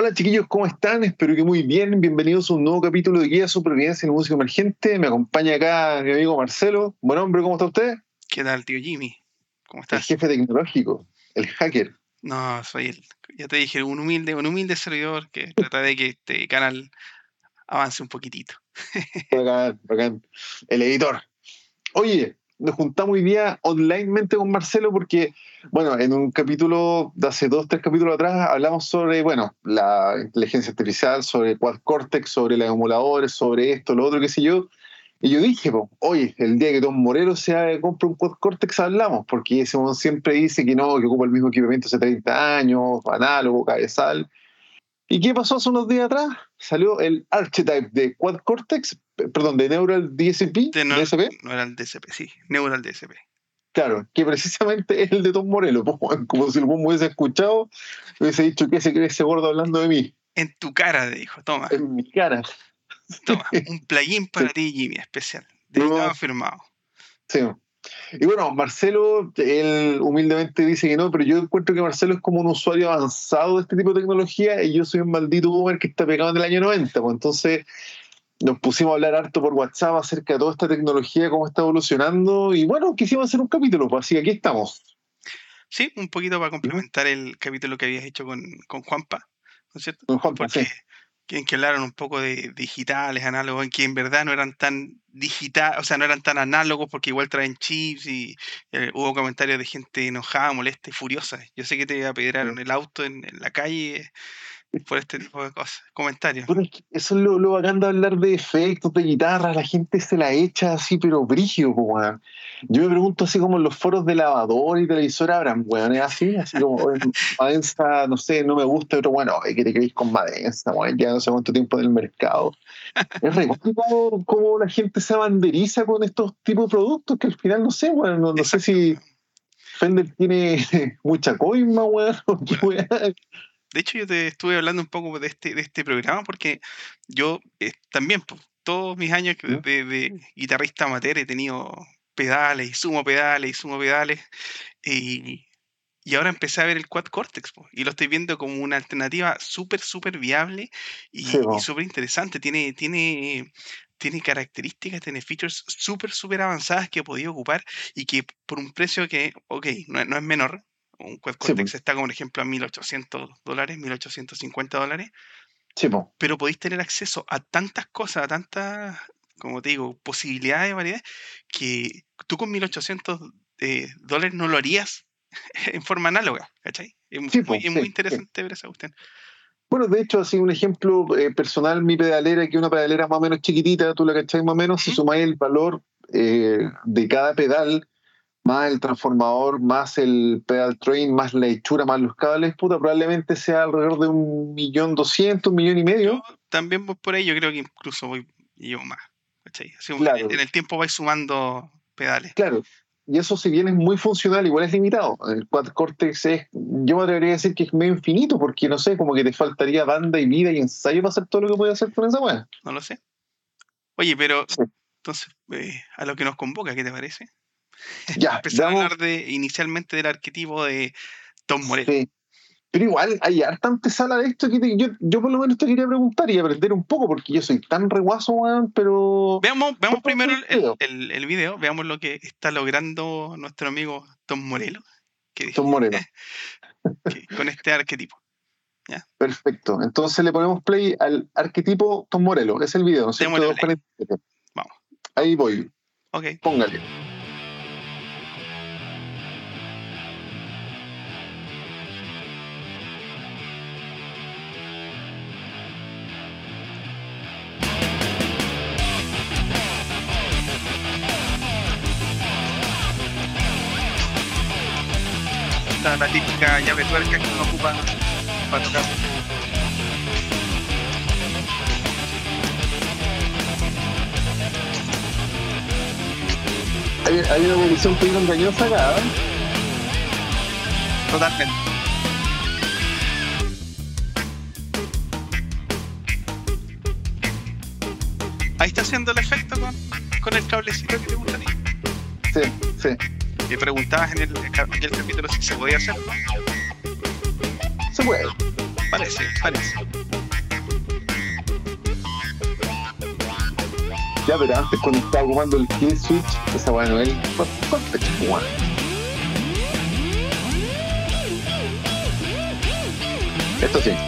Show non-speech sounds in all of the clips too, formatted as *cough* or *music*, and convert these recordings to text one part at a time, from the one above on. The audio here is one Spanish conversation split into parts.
Hola chiquillos, ¿cómo están? Espero que muy bien. Bienvenidos a un nuevo capítulo de Guía Supervivencia en Música Emergente. Me acompaña acá mi amigo Marcelo. Buen hombre, ¿cómo está usted? ¿Qué tal, tío Jimmy? ¿Cómo El estás? jefe tecnológico, el hacker. No, soy el, ya te dije, un humilde, un humilde servidor que trata de que este canal avance un poquitito. *laughs* Bacán, bacán. El editor. Oye, nos juntamos hoy día onlinemente con Marcelo porque, bueno, en un capítulo de hace dos, tres capítulos atrás hablamos sobre, bueno, la inteligencia artificial, sobre Quad Cortex, sobre los emuladores, sobre esto, lo otro, qué sé yo. Y yo dije, po, oye, el día que Tom Moreno se compre un Quad Cortex hablamos, porque ese mon siempre dice que no, que ocupa el mismo equipamiento hace 30 años, análogo, cabezal. ¿Y qué pasó hace unos días atrás? Salió el Archetype de Quad Cortex, perdón, de Neural DSP, De no, DSP, el DSP, sí, Neural DSP. claro, que precisamente *laughs* es el de Tom Morello, como si el me hubiese escuchado, hubiese dicho que se cree ese gordo hablando de mí, En tu cara, dijo, toma, en mi cara. toma, *laughs* un plugin para ti, Jimmy, especial. Dedicado No. firmado. Sí. Y bueno, Marcelo, él humildemente dice que no, pero yo encuentro que Marcelo es como un usuario avanzado de este tipo de tecnología y yo soy un maldito boomer que está pegado en el año 90. Pues entonces nos pusimos a hablar harto por WhatsApp acerca de toda esta tecnología, cómo está evolucionando y bueno, quisimos hacer un capítulo, pues así que aquí estamos. Sí, un poquito para complementar el capítulo que habías hecho con, con Juanpa, ¿no es cierto? Con Juanpa, Porque sí. Que- en que hablaron un poco de digitales, análogos, en que en verdad no eran tan digital, o sea, no eran tan análogos porque igual traen chips y eh, hubo comentarios de gente enojada, molesta y furiosa. Yo sé que te apedrearon el auto en, en la calle por este tipo de cosas, comentarios. Pero es que eso es lo, lo bacán de hablar de efectos, de guitarras, la gente se la echa así, pero brígido, weón. Yo me pregunto así como en los foros de lavador y televisor habrán, weón, es así, así como, Madensa, no sé, no me gusta, pero bueno, ¿qué te creéis con Madensa, weón? Ya no sé cuánto tiempo en el mercado. Es re guay como, como la gente se banderiza con estos tipos de productos que al final, no sé, weón, no, no sé si. Fender tiene *laughs* mucha coima, weón, o qué weón. De hecho, yo te estuve hablando un poco de este, de este programa porque yo eh, también, pues, todos mis años ¿Mm? de, de guitarrista amateur he tenido pedales y sumo pedales y sumo pedales y, y ahora empecé a ver el Quad Cortex po, y lo estoy viendo como una alternativa súper, súper viable y, Sí, y po. súper interesante. Tiene, tiene, tiene características, tiene features súper, súper avanzadas que he podido ocupar y que por un precio que, ok, no, no es menor. Un Quad Sí, Cortex po. está como, por ejemplo, a 1800 dólares, 1850 dólares, Sí, po. pero podéis tener acceso a tantas cosas, a tantas, como te digo, posibilidades, variedades, que tú con 1800 eh, dólares no lo harías *laughs* en forma análoga, ¿cachai? Es muy, Sí, po, es sí, muy sí. interesante ver esa cuestión. Bueno, de hecho, así un ejemplo eh, personal, mi pedalera, que es una pedalera más o menos chiquitita, tú la cachai más o menos, si Ujú. sumáis el valor eh, de cada pedal, más el transformador, más el pedal train, más la hechura, más los cables, puta, probablemente sea alrededor de un millón doscientos, un millón y medio. Yo también voy por ahí, yo creo que incluso voy llevo más. Así Claro. en, en el tiempo vais sumando pedales. Claro. Y eso, si bien es muy funcional, igual es limitado. El Quad Cortex es, yo me atrevería a decir que es medio infinito, porque no sé, como que te faltaría banda y vida y ensayo para hacer todo lo que puedes hacer con esa weá. No lo sé. Oye, pero Sí. entonces, eh, a lo que nos convoca, ¿qué te parece? *laughs* Ya, Empezar a hablar de, inicialmente del arquetipo de Tom Morello. Sí. Pero igual hay harta antesala de esto que te- yo, yo por lo menos te quería preguntar y aprender un poco, porque yo soy tan reguazo, weón, pero. Veamos, veamos primero el, el video. el- el video, veamos lo que está logrando nuestro amigo Tom Morello que, Tom *laughs* que- con este arquetipo. Perfecto. Entonces le ponemos play al arquetipo Tom Morello. Es el video, ¿no es cierto? Démosle play. 247. Vamos. Ahí voy. Ok, Póngale. Típica llave tuerca que uno ocupa para tocar. Hay, hay una evolución un poquito engañosa acá. Totalmente. Ahí está haciendo el efecto con, con el cablecito que te gusta a ti. Sí, sí. Me preguntabas en el, en el capítulo si se podía hacer. Se puede. Parece, parece. Ya, pero antes cuando estaba ocupando el kill switch, esa weá no es weón. Esto sí.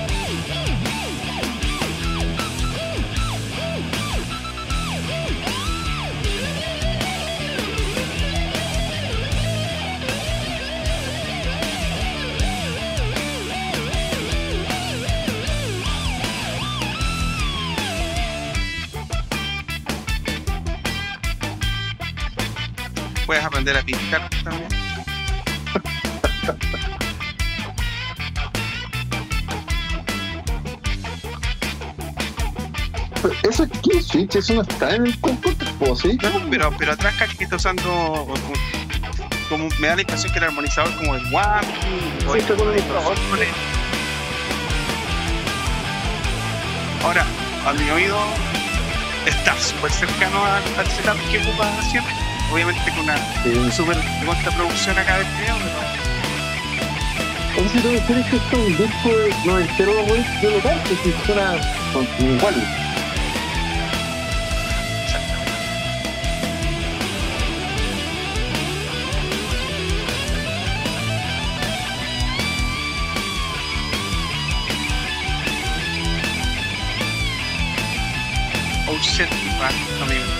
Aprender a pintar también. Pero Eso es kill switch, eso no está en el ¿sí? No, pero, pero atrás caché que está usando como, como- me da la impresión que el armonizador como el WAP o Sí, el- está con el armonizador. Ahora, a mi oído está súper cercano al, al setup que ocupa siempre. Obviamente con una Sí. súper contra producción acá del video, pero Entonces, ¿tú crees que esto es un disco noventero, güey? Yo lo canto, si suena igual. oh shit, amigo. Ahí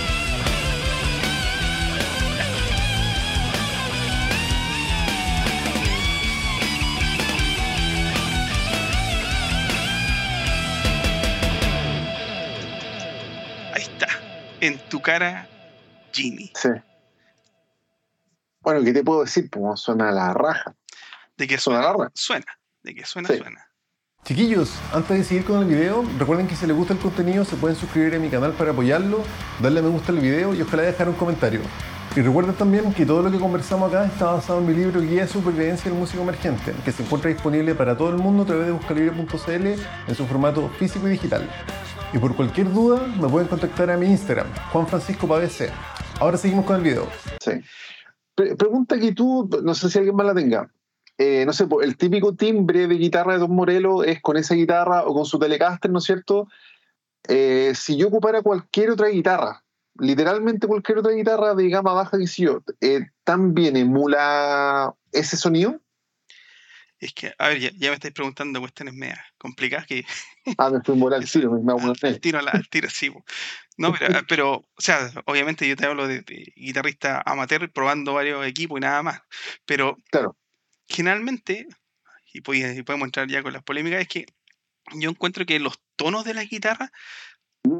en tu cara, Jimmy. Sí. Bueno, ¿qué te puedo decir? Pues suena a la raja. De que Suena suena, la raja. suena, de que suena, Sí. suena. Chiquillos, antes de seguir con el video, recuerden que si les gusta el contenido se pueden suscribir a mi canal para apoyarlo, darle a me gusta al video y ojalá dejar un comentario. Y recuerden también que todo lo que conversamos acá está basado en mi libro Guía de Supervivencia del Músico Emergente, que se encuentra disponible para todo el mundo a través de buscalibre.cl en su formato físico y digital. Y por cualquier duda me pueden contactar a mi Instagram, Juan Francisco Pavese. Ahora seguimos con el video. Sí. Pre- pregunta que tú, no sé si alguien más la tenga. Eh, no sé, el típico timbre de guitarra de Don Morelos es con esa guitarra o con su Telecaster, ¿no es cierto? Eh, si yo ocupara cualquier otra guitarra, literalmente cualquier otra guitarra de gama baja que si yo, eh, ¿también emula ese sonido? Es que, a ver, ya, ya me estáis preguntando cuestiones medias complicadas que *laughs* Ah, me fui moral, sí, me, me hago una al, al tiro, al, al tiro, sí. po. No, pero, ah, pero, o sea, obviamente yo te hablo de, de guitarrista amateur probando varios equipos y nada más. Pero *laughs* Claro. generalmente, y, pod- y podemos entrar ya con las polémicas, es que yo encuentro que los tonos de la guitarra,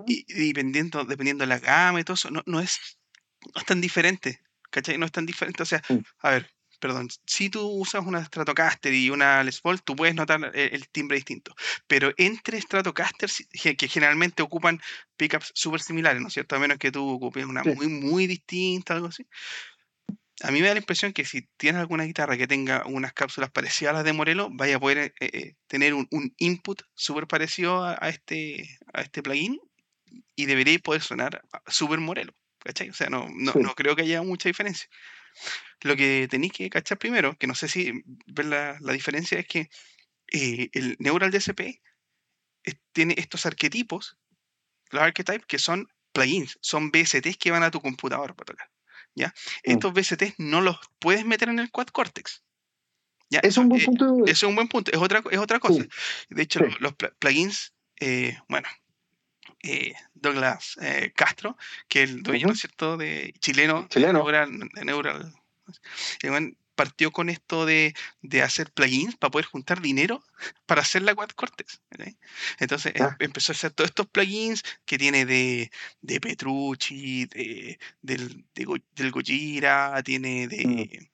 y, y dependiendo, dependiendo de la gama y todo eso, no, no es, no es tan diferente. ¿Cachai? No es tan diferente. O sea, Mm. a ver, perdón, si tú usas una Stratocaster y una Les Paul, tú puedes notar el, el timbre distinto. Pero entre Stratocasters, que generalmente ocupan pickups súper similares, ¿no es cierto? A menos que tú ocupes una Sí. muy, muy distinta, algo así. A mí me da la impresión que si tienes alguna guitarra que tenga unas cápsulas parecidas a las de Morelo, vaya a poder eh, eh, tener un, un input súper parecido a, a este, a este plugin y debería poder sonar a- súper Morelo. ¿Cachai? O sea, no, no, Sí. no creo que haya mucha diferencia. Lo que tenéis que cachar primero, que no sé si ver la, la diferencia, es que eh, el Neural DSP es- tiene estos arquetipos, los archetypes, que son plugins, son VSTs que van a tu computador para tocar. ¿ya? Mm. Estos VSTs no los puedes meter en el Quad Cortex. ¿ya? Es un buen Eh, punto. es un buen punto, es otra, es otra cosa. Sí, De hecho, sí. los pl- plugins, eh, bueno, eh, Douglas eh, Castro, que es el dueño, ¿no es cierto?, de chileno, de Chileno. Neural, de Neural, weón partió con esto de, de hacer plugins para poder juntar dinero *laughs* para hacer la Quad. ¿cachai? Entonces em- Ah. empezó a hacer todos estos plugins que tiene de, de Petrucci, de, del, Go- del Gojira, tiene de, Mm.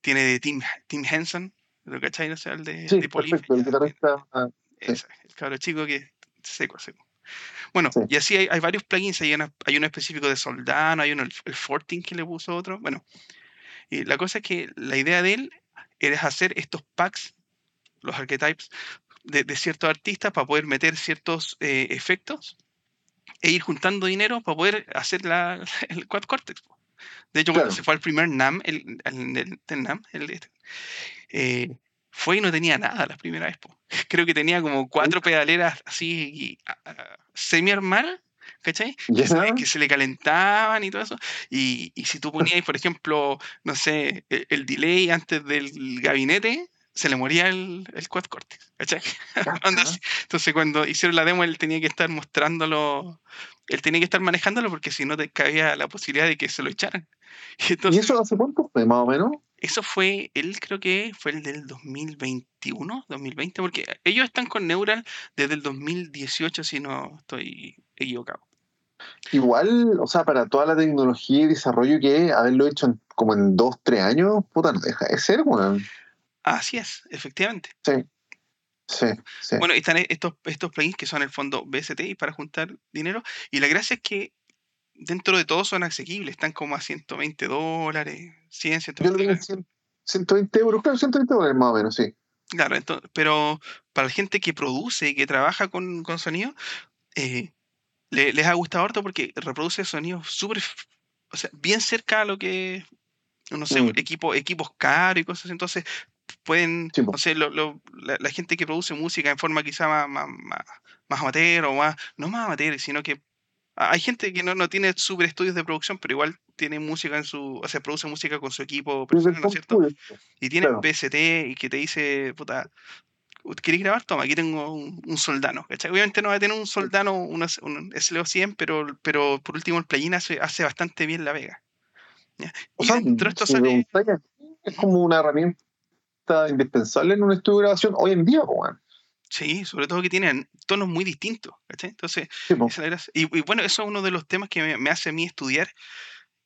tiene de Tim, Tim Henson, ¿lo cachai? No sé, el de, Sí, de perfecto. El ya, guitarrista. ah, Sí. ese, el cabro chico que seco, seco. Bueno, Sí. y así hay, hay varios plugins, hay, una- hay uno específico de Soldano, hay uno, el, el Fortin que le puso otro. Bueno, y la cosa es que la idea de él era hacer estos packs, los archetypes, de, de ciertos artistas para poder meter ciertos eh, efectos e ir juntando dinero para poder hacer la, *laughs* el Quad Cortex. De hecho, cuando Claro. se fue al primer NAM, el, el, el- NAM, el, este, eh, fue y no tenía nada la primera vez. po. *laughs* Creo que tenía como cuatro pedaleras así y, a- a- semi-armadas, ¿cachai? Ya. Que se, que se le calentaban y todo eso. Y, y si tú ponías, por ejemplo, no sé, e- el, delay antes del gabinete, se le moría el, el quad cortex, ¿cachai? *laughs* Así. Entonces cuando hicieron la demo él tenía que estar mostrándolo, él tenía que estar manejándolo porque si no te cabía la posibilidad de que se lo echaran. Y *laughs* ¿Y entonces eso hace cuánto fue, más o menos? eso fue, él creo que fue el del 2021, 2020, porque ellos están con Neural desde el 2018 si no estoy equivocado. Igual, o sea, para toda la tecnología y desarrollo que es, haberlo hecho en- como en dos, tres años, puta, no deja de ser, weón. Así es, efectivamente. Sí. Sí, sí. Bueno, están e- estos, estos plugins que son el fondo BST para juntar dinero. Y la gracia es que dentro de todo son asequibles, están como a 120 dólares, 100, Yo lo 120 tengo en dólares. 100 120 euros, claro, 120 dólares más o menos, sí. Claro, ento- pero para la gente que produce y que trabaja con, con sonido, eh, le- les ha gustado harto porque reproduce sonidos súper, o sea, bien cerca a lo que, no sé, Mm. equipo, equipos caros y cosas así. Entonces, pueden, Sí, no sé, lo- lo- la, la gente que produce música en forma quizá más, más, más, más amateur o más, no más amateur, sino que hay gente que no, no tiene super estudios de producción, pero igual tiene música en su, o sea, produce música con su equipo personal, ¿no es cierto? de- y tiene Claro. PST y que te dice, puta, ¿querés grabar? Toma, aquí tengo un, un soldano. ¿cachai? Obviamente no va a tener un soldano, un, un SLO100, pero, pero por último el plugin hace, hace bastante bien la vega. ¿ya? O Y sea, esto si sale, es como una herramienta indispensable en un estudio de grabación hoy en día, po, weón. Sí, sobre todo que tienen tonos muy distintos. ¿cachai? Entonces, Sí, esa es y, y bueno, eso es uno de los temas que me, me hace a mí estudiar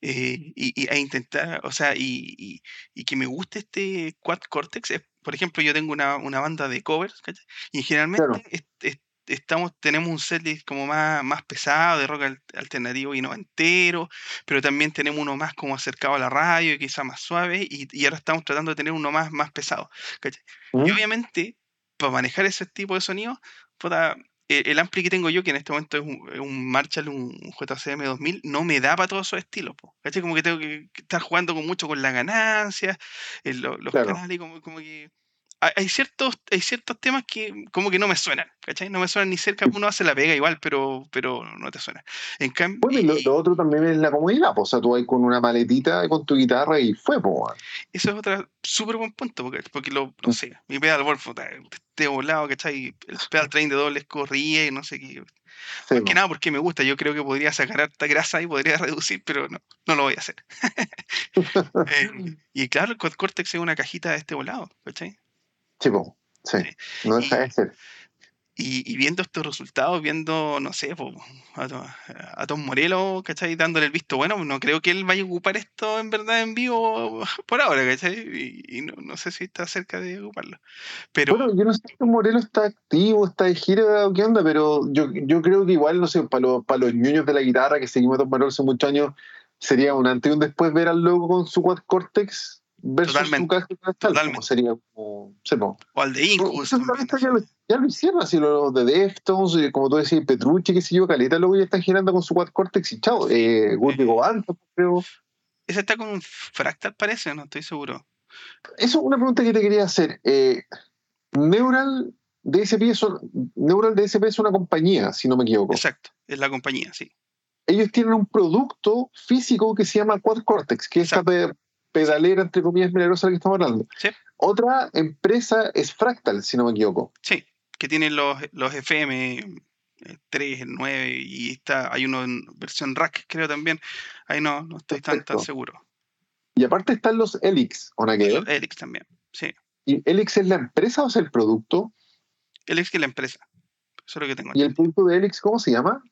eh, y, y- e intentar, o sea, y, que me guste este Quad Cortex. es, por ejemplo, yo tengo una, una banda de covers, ¿cachai? Y generalmente Claro. es- es- estamos, tenemos un setlist como más, más pesado, de rock al- alternativo y no entero, pero también tenemos uno más como acercado a la radio y quizá más suave, y, ahora estamos tratando de tener uno más, más pesado. ¿cachai? Y obviamente, para manejar ese tipo de sonido, puta, e- el ampli que tengo yo, que en este momento es un, un Marshall, un JCM 2000, no me da para todos esos estilos. po, ¿cachai? Como que tengo que estar jugando con mucho con la ganancia, lo- los Claro. canales, como, como que... Hay ciertos, hay ciertos temas que como que no me suenan, ¿cachai? No me suenan ni cerca, uno hace la pega igual, pero, pero no te suena. En cambio, Bueno, y lo, lo otro también es la comodidad, po. o sea, tú vas con una maletita con tu guitarra y fue, po. Eso es otro súper buen punto, porque, porque lo, Mm. no sé, mi pedal Wolf esté volado, ¿cachai? El pedal train de dobles corría y no sé qué. Sí, Más que nada porque me gusta, yo creo que podría sacar harta grasa y podría *laughs* reducir, pero no, no lo voy a hacer. *laughs* *laughs* Eh, y claro, el Cortex es una cajita de este volado, ¿cachai? Sí. Sí, no deja de ser. Y, y viendo estos resultados, viendo, no sé, po, a, a Tom Morello, ¿cachai? Dándole el visto bueno, no creo que él vaya a ocupar esto en verdad en vivo por ahora, ¿cachai? Y, y no, no sé si está cerca de ocuparlo. Pero Bueno, yo no sé si Morelo está activo, está de gira o qué onda, pero yo, yo creo que igual, no sé, para los, para los ñoños de la guitarra que seguimos a Tom Morello hace muchos años, sería un antes y un después ver al loco con su Quad Cortex versus Totalmente, su caja totalmente. como sería como, sé, po. o al de Incubus ya, lo, ya lo hicieron, así los de Deftones, como tú decías, Petrucci, que sé yo, Caleta, luego ya están girando con su Quad Cortex y chao. Eh, Govan, creo. Ese está con un fractal, parece, no estoy seguro. Eso es una pregunta que te quería hacer. Eh, Neural DSP, es, Neural DSP es una compañía, si no me equivoco. Exacto, es la compañía, sí. Ellos tienen un producto físico que se llama Quad Cortex, que es esta pe- pedalera, entre comillas, milagrosa de la que estamos hablando. Sí. Otra empresa es Fractal, si no me equivoco. Sí, que tienen los, los FM eh, 3, el 9 y está, hay uno en versión rack, creo también. Ahí no, no estoy tan, tan seguro. Y aparte están los Elix, ¿o ver? los Elix también, sí. ¿Y Elix es la empresa o es el producto? Elix es la empresa. Eso es lo que tengo. ¿Y el producto de Elix cómo se llama?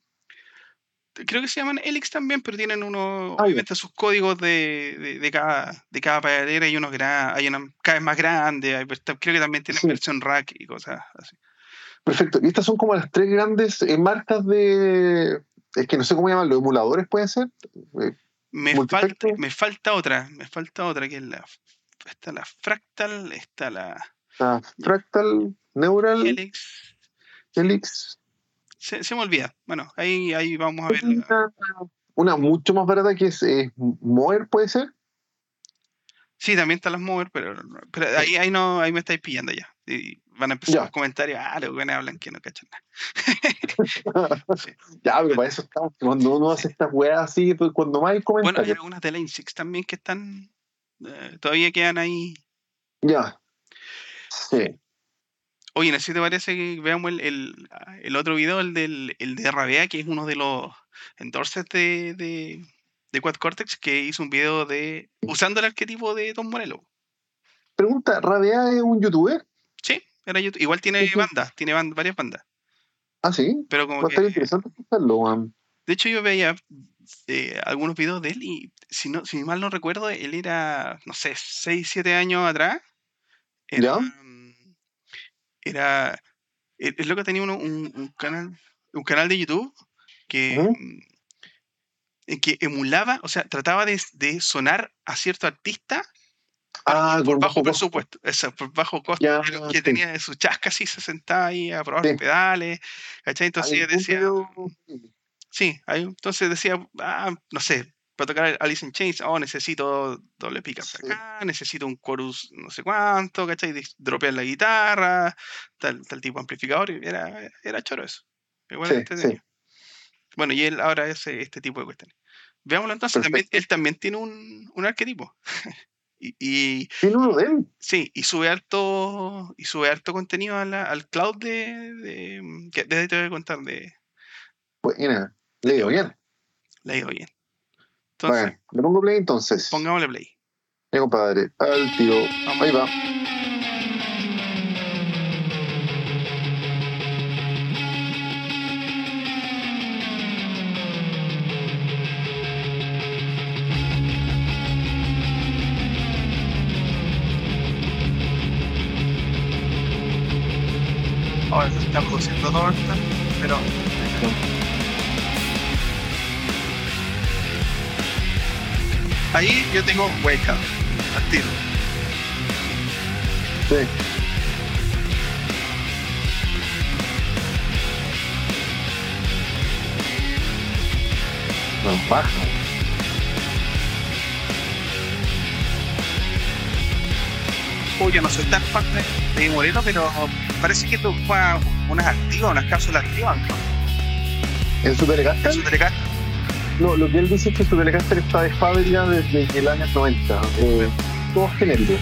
Creo que se llaman Elix también, pero tienen uno, Ah, obviamente sus códigos de, de, de cada, de cada hay unos gra- hay una cada vez más grande, hay vers- creo que también tienen Sí. versión rack y cosas así. Perfecto. Y estas son como las tres grandes eh, marcas de. Es que no sé cómo llamarlo, emuladores, puede ser. Eh, Me falta, me falta otra, me falta otra que es la está la Fractal, está la ah, Fractal, Neural, Helix. Elix. Se, se me olvida. Bueno, ahí, ahí vamos a ver. Una, una mucho más barata que es eh, Moer, puede ser. Sí, también están las mover, pero, pero ahí, ahí no, ahí me estáis pillando ya. Y van a empezar Ya. los comentarios, ah, los buenos hablan que no cachan nada. *laughs* Sí. Ya, pero para eso estamos. Cuando uno hace estas weas así, pues, cuando más hay Bueno, hay comentarios. algunas de Lane Six también que están, eh, todavía quedan ahí. Ya. Sí. Oye, no si te parece que veamos el, el, ah, el otro video, el, del, el de RBA, que es uno de los endorsers de, de, de Quad Cortex, que hizo un video de usando el arquetipo de Don Morello. Pregunta, ¿Rabea es un youtuber? Sí, era YouTube. Igual tiene bandas, tiene ban- varias bandas. Ah, sí. Pero como estar que, interesante escucharlo, de hecho, yo veía eh, algunos videos de él y si no, si mal no recuerdo, él era, no sé, 6, 7 años atrás. Era, ¿Ya? Mm, era es es lo que tenía uno- un, un canal, un canal de YouTube que, mm, en que emulaba, o sea, trataba de, de sonar a cierto artista Ah, por bajo presupuesto, eso, por bajo costo, Ya, que sí. tenía su chasca así, se sentaba ahí a probar Sí. los pedales, ¿cachai? Entonces decía, video- sí, ahí, entonces decía, ah, no sé, para tocar Alice in Chains, oh, necesito doble pickup Sí. acá, necesito un chorus no sé cuánto, ¿cachai? Dropear la guitarra, tal, tal tipo de amplificador, y era, era choro eso. Igual Sí, sí. Bueno, y él ahora hace este tipo de cuestiones. Veámoslo entonces, también, él también tiene un, un arquetipo. *laughs* y, y Tiene uno de él. sí, y sube harto, y sube harto contenido a la- al cloud de, de que desde te voy a contar de Buena. Le digo bien. ha ido bien. Entonces, Bueno, le pongo play entonces. pongámosle play. Compadre. Al tiro. Vamos. Ahí va. Ahora se está produciendo esto, pero ahí yo tengo wake up, al tiro. Sí. No, baja. Uy, yo no soy tan fan de, de Moreno, pero parece que toca unas activas, unas cápsulas activas, ¿no? ¿En su Telecaster? Eso te le gasta. No, lo que él dice es que su Telecaster está de fábrica desde el año 90. Eh, todo genérico.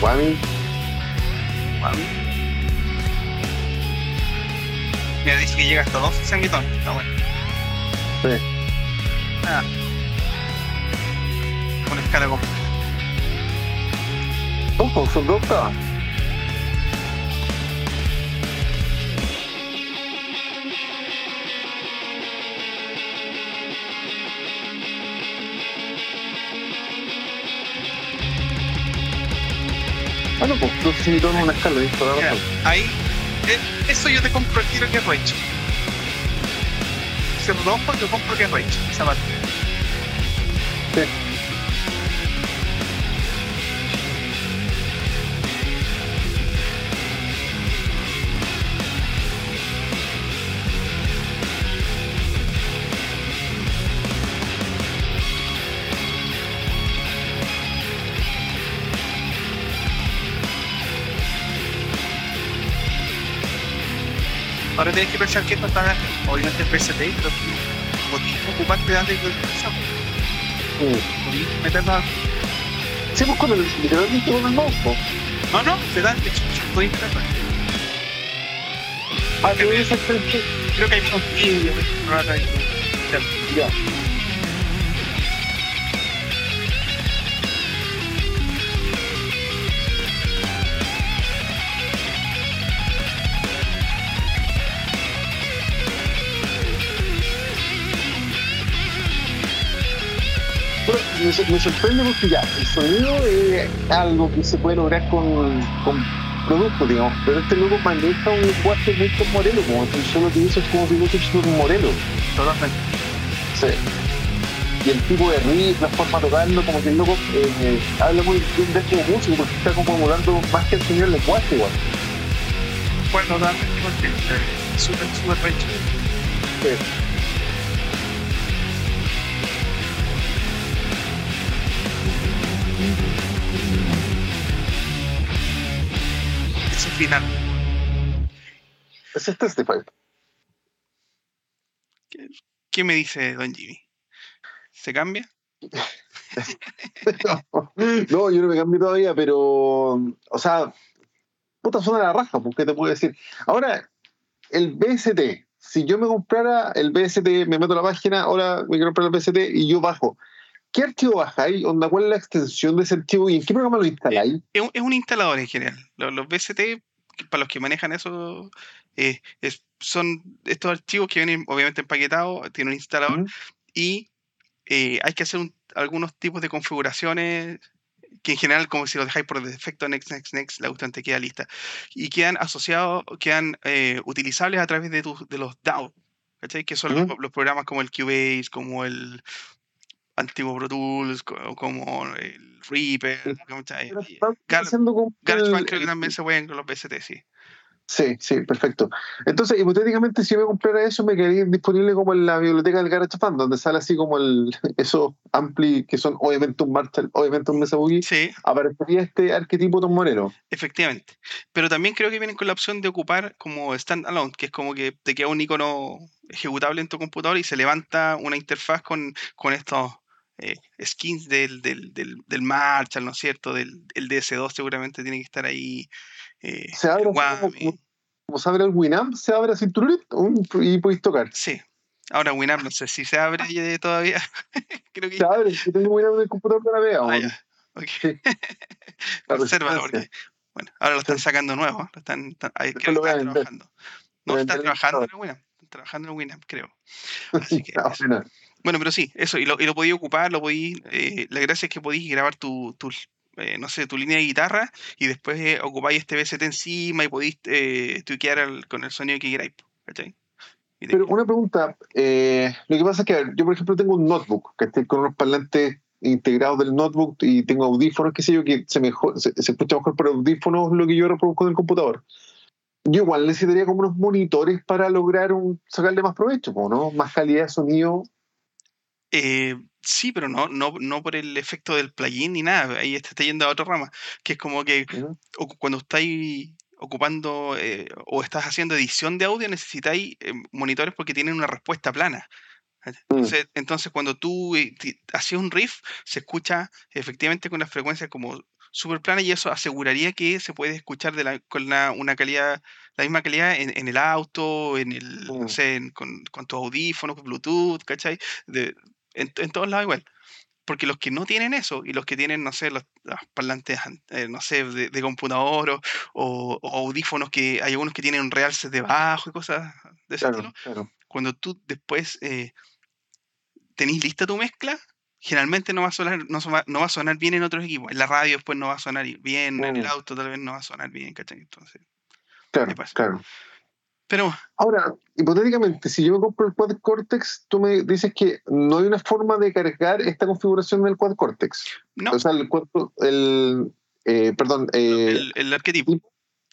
Guami, Mira, dice que llega hasta 12 sanguitones, está bueno. Sí. Ah. Una escala completa. Ojo, son dos octavas. Bueno, pues dos semitonos una escala, ¿viste? Mira, ahí, eh, eso yo te compro el tiro que es Rage. Si rompo, yo compro que es Rage, esa parte. Sí. Ahora tienes que pensar que esto está, obviamente, en PST, pero podías ocuparte antes de. Sí. Podías meterla. Sí, pues con el, literalmente con el mouse, pues. No, no, te dan, de hecho, podías meterla. Ah, te voy a sacar el que- Creo que hay unos vídeos, no la traigo. Ya. Me, sor- me sorprende porque ya, el sonido es algo que se puede lograr con, con productos, digamos, pero este loco maneja un lenguaje muy con Morelo, como si solo utiliza como fuese un Morelo. Totalmente. Sí. y el tipo de riff, la forma de tocarlo, como que el loco eh, habla muy bien de este músico porque está como emulando más que el señor lenguaje igual. Bueno, totalmente, porque eh, súper, súper recho. Sí. Final. Ese es Testify. ¿Qué, qué me dice Don Jimmy? ¿Se cambia? *laughs* no, yo no me cambio todavía, pero. O sea, puta suena la raja, ¿por qué te puedo decir? Ahora, el BST, si yo me comprara el BST, me meto a la página, ahora me quiero comprar el BST y yo bajo. ¿Qué archivo bajáis? Onda, ¿Cuál es la extensión de ese archivo y en qué programa lo instaláis? Es un, es un instalador en general. Los, los BST, para los que manejan eso, eh, es- son estos archivos que vienen obviamente empaquetados, tienen un instalador Ujú. y eh, hay que hacer un- algunos tipos de configuraciones que en general, como si lo dejáis por defecto, next, next, next, la cuestión te queda lista. Y quedan asociados, quedan eh, utilizables a través de, tus- de los DAO, ¿cachai? Que son los- Ujú. los, programas como el Cubase, como el antiguo Pro Tools, co- como el Reaper, haciendo como GarageBand creo que también se pueden con los BST, sí. Sí, sí, perfecto. Entonces, hipotéticamente, si yo me comprara eso, me quedaría disponible como en la biblioteca del GarageBand, donde sale así como el, *laughs* esos ampli que son obviamente un Marshall, obviamente un Mesa Boogie, Sí, aparecería este arquetipo Tom Moreno. efectivamente. Pero también creo que vienen con la opción de ocupar como standalone, que es como que te queda un icono ejecutable en tu computador y se levanta una interfaz con, con estos eh, skins del, del, del, del Marshall, ¿no es cierto? Del el DS2 seguramente tiene que estar ahí. eh, Se abre como, como, se abre el Winamp, se abre así y podéis tocar. Sí. Ahora Winamp no sé si se abre todavía. *laughs* creo que Se abre, yo tengo Winamp en el computador la vea. Ah, ya. Ok. Sí. La Consérvalo porque. Bueno, ahora lo están sacando nuevo. Lo están, están- ahí creo lo están trabajando. No, están trabajando en el Winamp. Están trabajando en el Winamp, creo. *laughs* Así que Ah. Bueno. Pero sí, eso. Y lo, y lo podéis ocupar, lo podéis. eh, la gracia es que podéis grabar tu, tu, eh, no sé, tu línea de guitarra y después eh, ocupáis este VST encima y podéis eh, al- con el sonido que queráis. ¿Cachai? Pero una pregunta, eh, lo que pasa es que yo por ejemplo tengo un notebook que estoy con unos parlantes integrados del notebook y tengo audífonos, qué sé yo, que se, mejor, se, se escucha mejor por audífonos lo que yo reproduzco en el computador. Yo igual necesitaría como unos monitores para lograr un, sacarle más provecho, ¿no? Más calidad de sonido. Eh, sí, pero no, no, no por el efecto del plugin ni nada. Ahí te está yendo a otra rama. Que es como que ¿no? cuando estáis ocupando eh, o estás haciendo edición de audio, necesitáis eh, monitores porque tienen una respuesta plana. Mm. Entonces, entonces cuando tú eh, hacías un riff, se escucha efectivamente con una frecuencia como súper plana y eso aseguraría que se puede escuchar de la- con la- una calidad, la misma calidad en, en el auto, en el, no Mm. sé, en- con, con tus audífonos, Bluetooth, ¿cachai? De, en, en todos lados igual. Porque los que no tienen eso y los que tienen, no sé, los, los parlantes, an- eh, no sé, de, de computador o, o- o audífonos que hay algunos que tienen un realce debajo y cosas de ese Claro, estilo, claro. cuando tú después eh, tenés lista tu mezcla, generalmente no va, a sonar, no, no va a sonar bien en otros equipos. En la radio después no va a sonar bien, en el Mm. auto tal vez no va a sonar bien, ¿cachai? Entonces, Claro, claro. Pero Ahora, hipotéticamente, si yo me compro el Quad Cortex, tú me dices que no hay una forma de cargar esta configuración del Quad Cortex. no, O sea, el, el eh, perdón, eh, el, el arquetipo.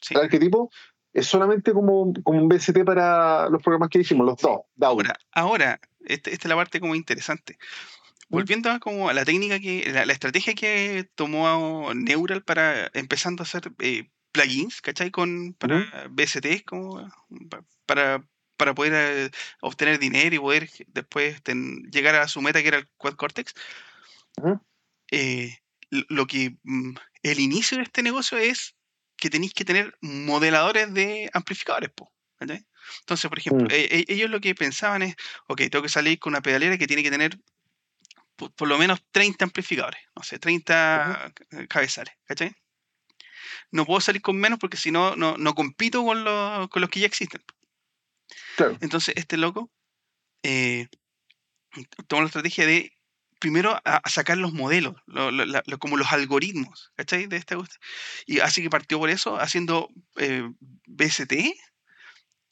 Sí. el arquetipo es solamente como, como un BST para los programas que dijimos, los. DAW. Ahora, ahora este- esta es la parte como interesante. Volviendo a, como a la técnica que, la, la estrategia que tomó Neural para empezando a hacer eh, plugins, ¿cachai? Con, para BSTs, como pa- para, para poder eh, obtener dinero y poder después ten- llegar a su meta que era el Quad Cortex. Eh, lo que mm, el inicio de este negocio es que tenéis que tener modeladores de amplificadores, po, ¿cachai? Entonces, por ejemplo, Mm. e- e- ellos lo que pensaban es, ok, tengo que salir con una pedalera que tiene que tener por, por lo menos 30 amplificadores, no sé, 30 ca- cabezales, ¿cachai? No puedo salir con menos porque si no, no, compito con los, con los que ya existen. Claro. Entonces, este loco eh, tomó la estrategia de primero a, a sacar los modelos, lo- lo- la- lo- como los algoritmos, ¿cachai? De esta. Y así que partió por eso, haciendo eh, BST,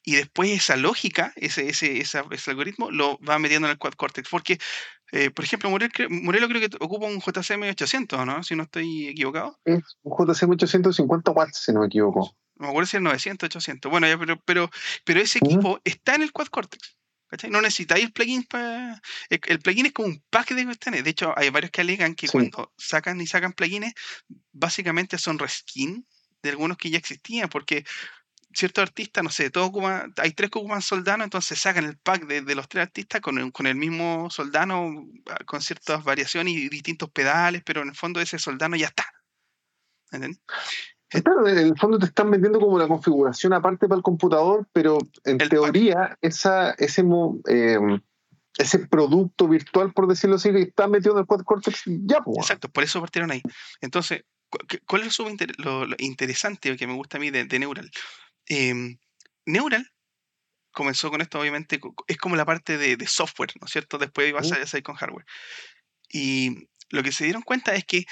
y después esa lógica, ese, ese, esa- ese algoritmo, lo va metiendo en el Quad Cortex. Porque Eh, por ejemplo, Morel Morelo creo que ocupa un JCM 800, ¿no? Si no estoy equivocado. Es un JCM 850 watts, si no me equivoco. No me acuerdo si es 900, 800. Bueno, ya, pero, pero, pero ese equipo está en el Quad Cortex. ¿cachai? No necesitáis el plugin para. El, el plugin es como un pack de cuestiones. De hecho, hay varios que alegan que Sí. cuando sacan y sacan plugins, básicamente son reskin de algunos que ya existían, porque ciertos artistas, no sé, todos ocupan- hay tres que ocupan Soldano, entonces sacan el pack de, de los tres artistas con el, con el mismo Soldano, ah, con ciertas variaciones y distintos pedales, pero en el fondo ese Soldano ya está. ¿Entiendes? Claro, en el fondo te están vendiendo como la configuración aparte para el computador, pero en El teoría esa, ese, eh, ese producto virtual, por decirlo así, que está metido en el Quad Cortex, ya, pues. Exacto, por eso partieron ahí. Entonces, ¿cuál es lo, inter- lo- lo interesante que me gusta a mí de, de Neural? Em, Neural comenzó con esto, obviamente, es como la parte de, de software, ¿no es cierto? Después iba a Ujú. salir con hardware. Y lo que se dieron cuenta es que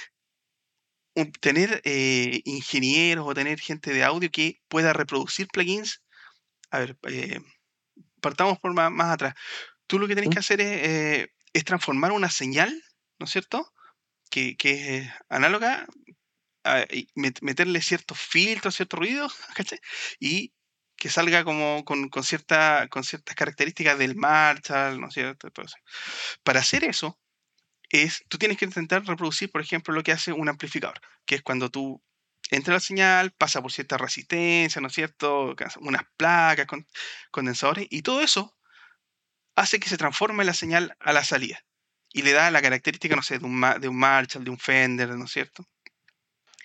tener eh, ingenieros o tener gente de audio que pueda reproducir plugins, a ver, eh, partamos por más, más atrás. Tú lo que tenés ¿Mm? que hacer es, eh, es transformar una señal, ¿no es cierto? Que, que es eh, análoga, a- met- meterle ciertos filtros, ciertos ruidos, *laughs* ¿cachai? Y que salga como con, con, cierta, con ciertas características del Marshall, ¿no es cierto? Para hacer eso, es, tú tienes que intentar reproducir, por ejemplo, lo que hace un amplificador, que es cuando tú entra la señal, pasa por cierta resistencia, ¿no es cierto? Unas placas, con- condensadores, y todo eso hace que se transforme la señal a la salida. Y le da la característica, no sé, de un, de un Marshall, de un Fender, ¿no es cierto?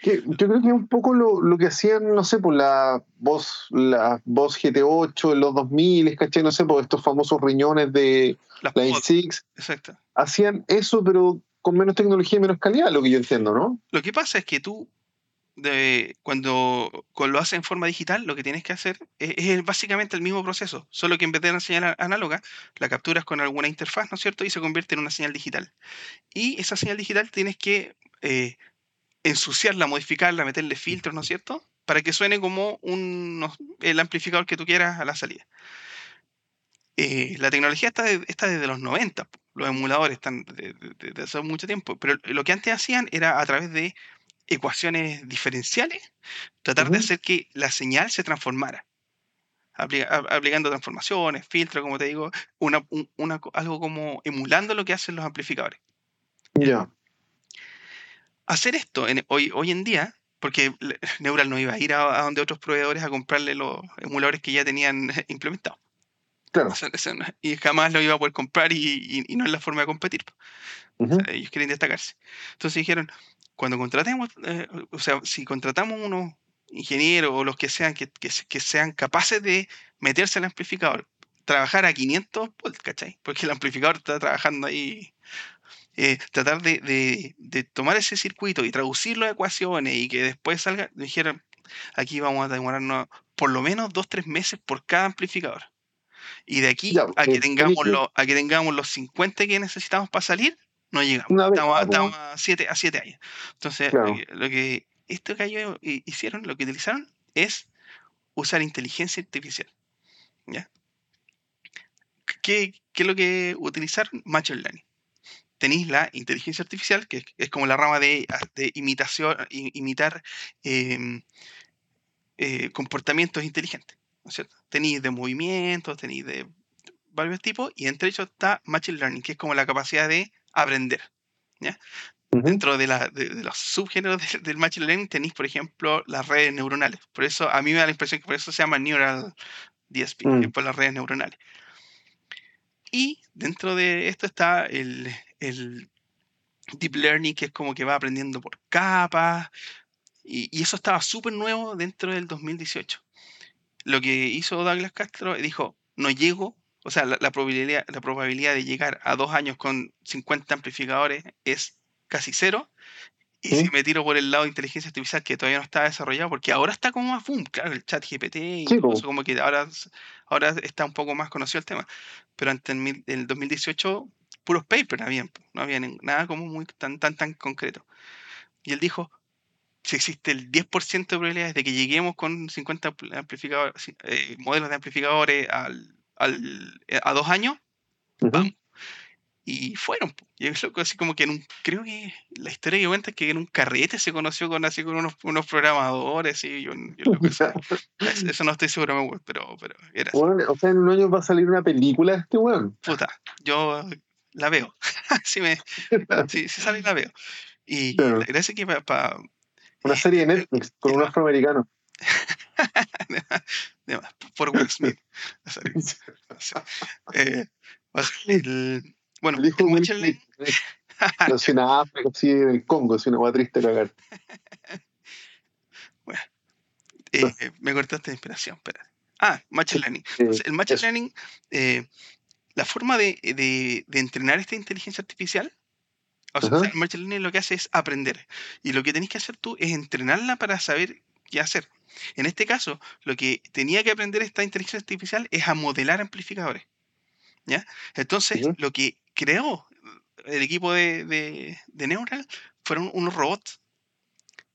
Que yo creo que es un poco lo, lo que hacían, no sé, por la voz, la voz GT8 en los 2000, ¿cachai? No sé, por estos famosos riñones de Las la pod- Six Exacto. hacían eso, pero con menos tecnología y menos calidad, lo que yo entiendo, ¿no? Lo que pasa es que tú, de, cuando, cuando lo haces en forma digital, lo que tienes que hacer es, es básicamente el mismo proceso, solo que en vez de una señal análoga, la capturas con alguna interfaz, ¿no es cierto? Y se convierte en una señal digital. Y esa señal digital tienes que eh, ensuciarla, modificarla, meterle filtros, ¿no es cierto? Para que suene como un, no- el amplificador que tú quieras a la salida. Eh, la tecnología está, de- está desde los 90, po. los emuladores están de- de- de- desde hace mucho tiempo, pero lo que antes hacían era a través de ecuaciones diferenciales, tratar de hacer que la señal se transformara, aplicando transformaciones, filtros, como te digo, una, algo como emulando lo que hacen los amplificadores. Ya. Hacer esto en- hoy, hoy en día, porque *laughs* Neural no iba a ir a, a donde otros proveedores a comprarle los emuladores que ya tenían *laughs* implementados. Claro. Eso no- y jamás lo iba a poder comprar y, y- y no es la forma de competir. po. Ujú. sea, ellos quieren destacarse. Entonces dijeron, cuando contratemos, eh, o sea, si contratamos unos ingenieros o los que sean que, que que sean capaces de meterse al amplificador, trabajar a 500 volts, ¿cachai? Porque el amplificador está trabajando ahí. Eh, tratar de, de- de tomar ese circuito y traducirlo a ecuaciones y que después salga, dijeron, aquí vamos a demorarnos por lo menos dos, tres meses por cada amplificador. Y de aquí Ya, a que eh, tengamos los, a que tengamos los 50 que necesitamos para salir, no llegamos. Vez, estamos, estamos a 7 a siete años. Entonces, Claro. lo que, lo que esto que ellos hi- hicieron, lo que utilizaron es usar inteligencia artificial. ¿Ya? ¿Qué, qué es lo que utilizaron? Machine Learning. Tenéis la inteligencia artificial, que es, como la rama de, de imitación, imitar em, eh, comportamientos inteligentes. ¿no es cierto? Tenéis de movimientos, tenéis de varios tipos, y entre ellos está Machine Learning, que es como la capacidad de aprender. Dentro de, la- de- de los subgéneros de- del Machine Learning tenéis, por ejemplo, las redes neuronales. Por eso, a mí me da la impresión que por eso se llama Neural DSP, Mm. que es por las redes neuronales. Y dentro de esto está el, el Deep Learning, que es como que va aprendiendo por capas, y, y eso estaba súper nuevo dentro del 2018. Lo que hizo Douglas Castro dijo, no llego, o sea, la, la probabilidad, la probabilidad de llegar a dos años con 50 amplificadores es casi cero. Y si ¿Sí? me tiro por el lado de inteligencia artificial que todavía no está desarrollado, porque ahora está como más boom, claro, el chat GPT, Sí, incluso po. como que ahora, ahora está un poco más conocido el tema. Pero antes en el 2018, puros papers habían, no había nada como muy tan, tan, tan concreto. Y él dijo, si existe el 10% de probabilidades de que lleguemos con 50 ampli- amplificadores, eh, modelos de amplificadores al, al- eh, a dos años, Ujú. vamos. y fueron. Y es loco, así como que en un, creo que la historia que cuenta es que en un carrete se conoció con así con unos, unos programadores y yo, yo loco, eso, eso no estoy seguro, pero, pero era así. Weón, o sea, en un año va a salir una película de este weón. puta, yo la veo. *laughs* si me, *laughs* si, si sale la veo. Y Claro. la gracia es que para Una serie de Netflix con un afroamericano. *laughs* por Will Smith. Sí. Eh, el, bueno, El hijo de Will Smith. Nació en África, así en el Congo, así una weá triste cagar. eh, me cortaste de inspiración, espera. Ah, Machine Learning. Eh, Entonces, el Machine eso. Learning, eh, la forma de, de- de entrenar esta inteligencia artificial, o sea, el Machine Learning lo que hace es aprender. Y lo que tenés que hacer tú es entrenarla para saber qué hacer. En este caso, lo que tenía que aprender esta inteligencia artificial es a modelar amplificadores. ¿Ya? Entonces, lo que creó el equipo de, de- de Neural fueron unos robots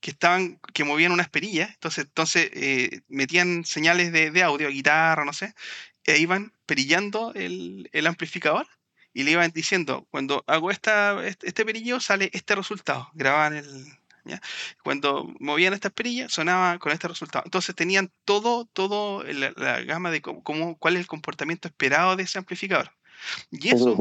que estaban, que movían unas perillas, entonces, entonces eh, metían señales de, de audio, guitarra, no sé, e iban perillando el, el amplificador y le iban diciendo, cuando hago esta, este, perillo sale este resultado, grababan el... ¿ya? Cuando movían estas perillas sonaba con este resultado. Entonces tenían todo, todo la, la gama de cómo, cómo- cuál es el comportamiento esperado de ese amplificador. Y eso.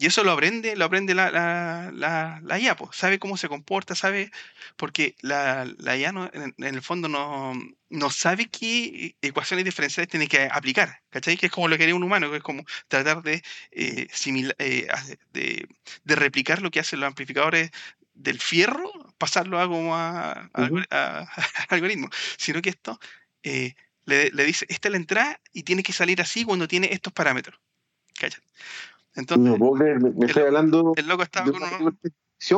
Y eso lo aprende, lo aprende la, la, la, la IA, po. sabe cómo se comporta, sabe, porque la, la IA no- en, en el fondo no, no sabe qué ecuaciones diferenciales tiene que aplicar, ¿cachai? Que es como lo que haría un humano, que es como tratar de, eh, simila- eh, de, de replicar lo que hacen los amplificadores del fierro, pasarlo a como a, a- *laughs* algoritmo, sino que esto eh, le, le dice, esta es la entrada y tiene que salir así cuando tiene estos parámetros, ¿cachai? No Entonces, me puedo creer. Me, me estoy hablando el loco estaba de con una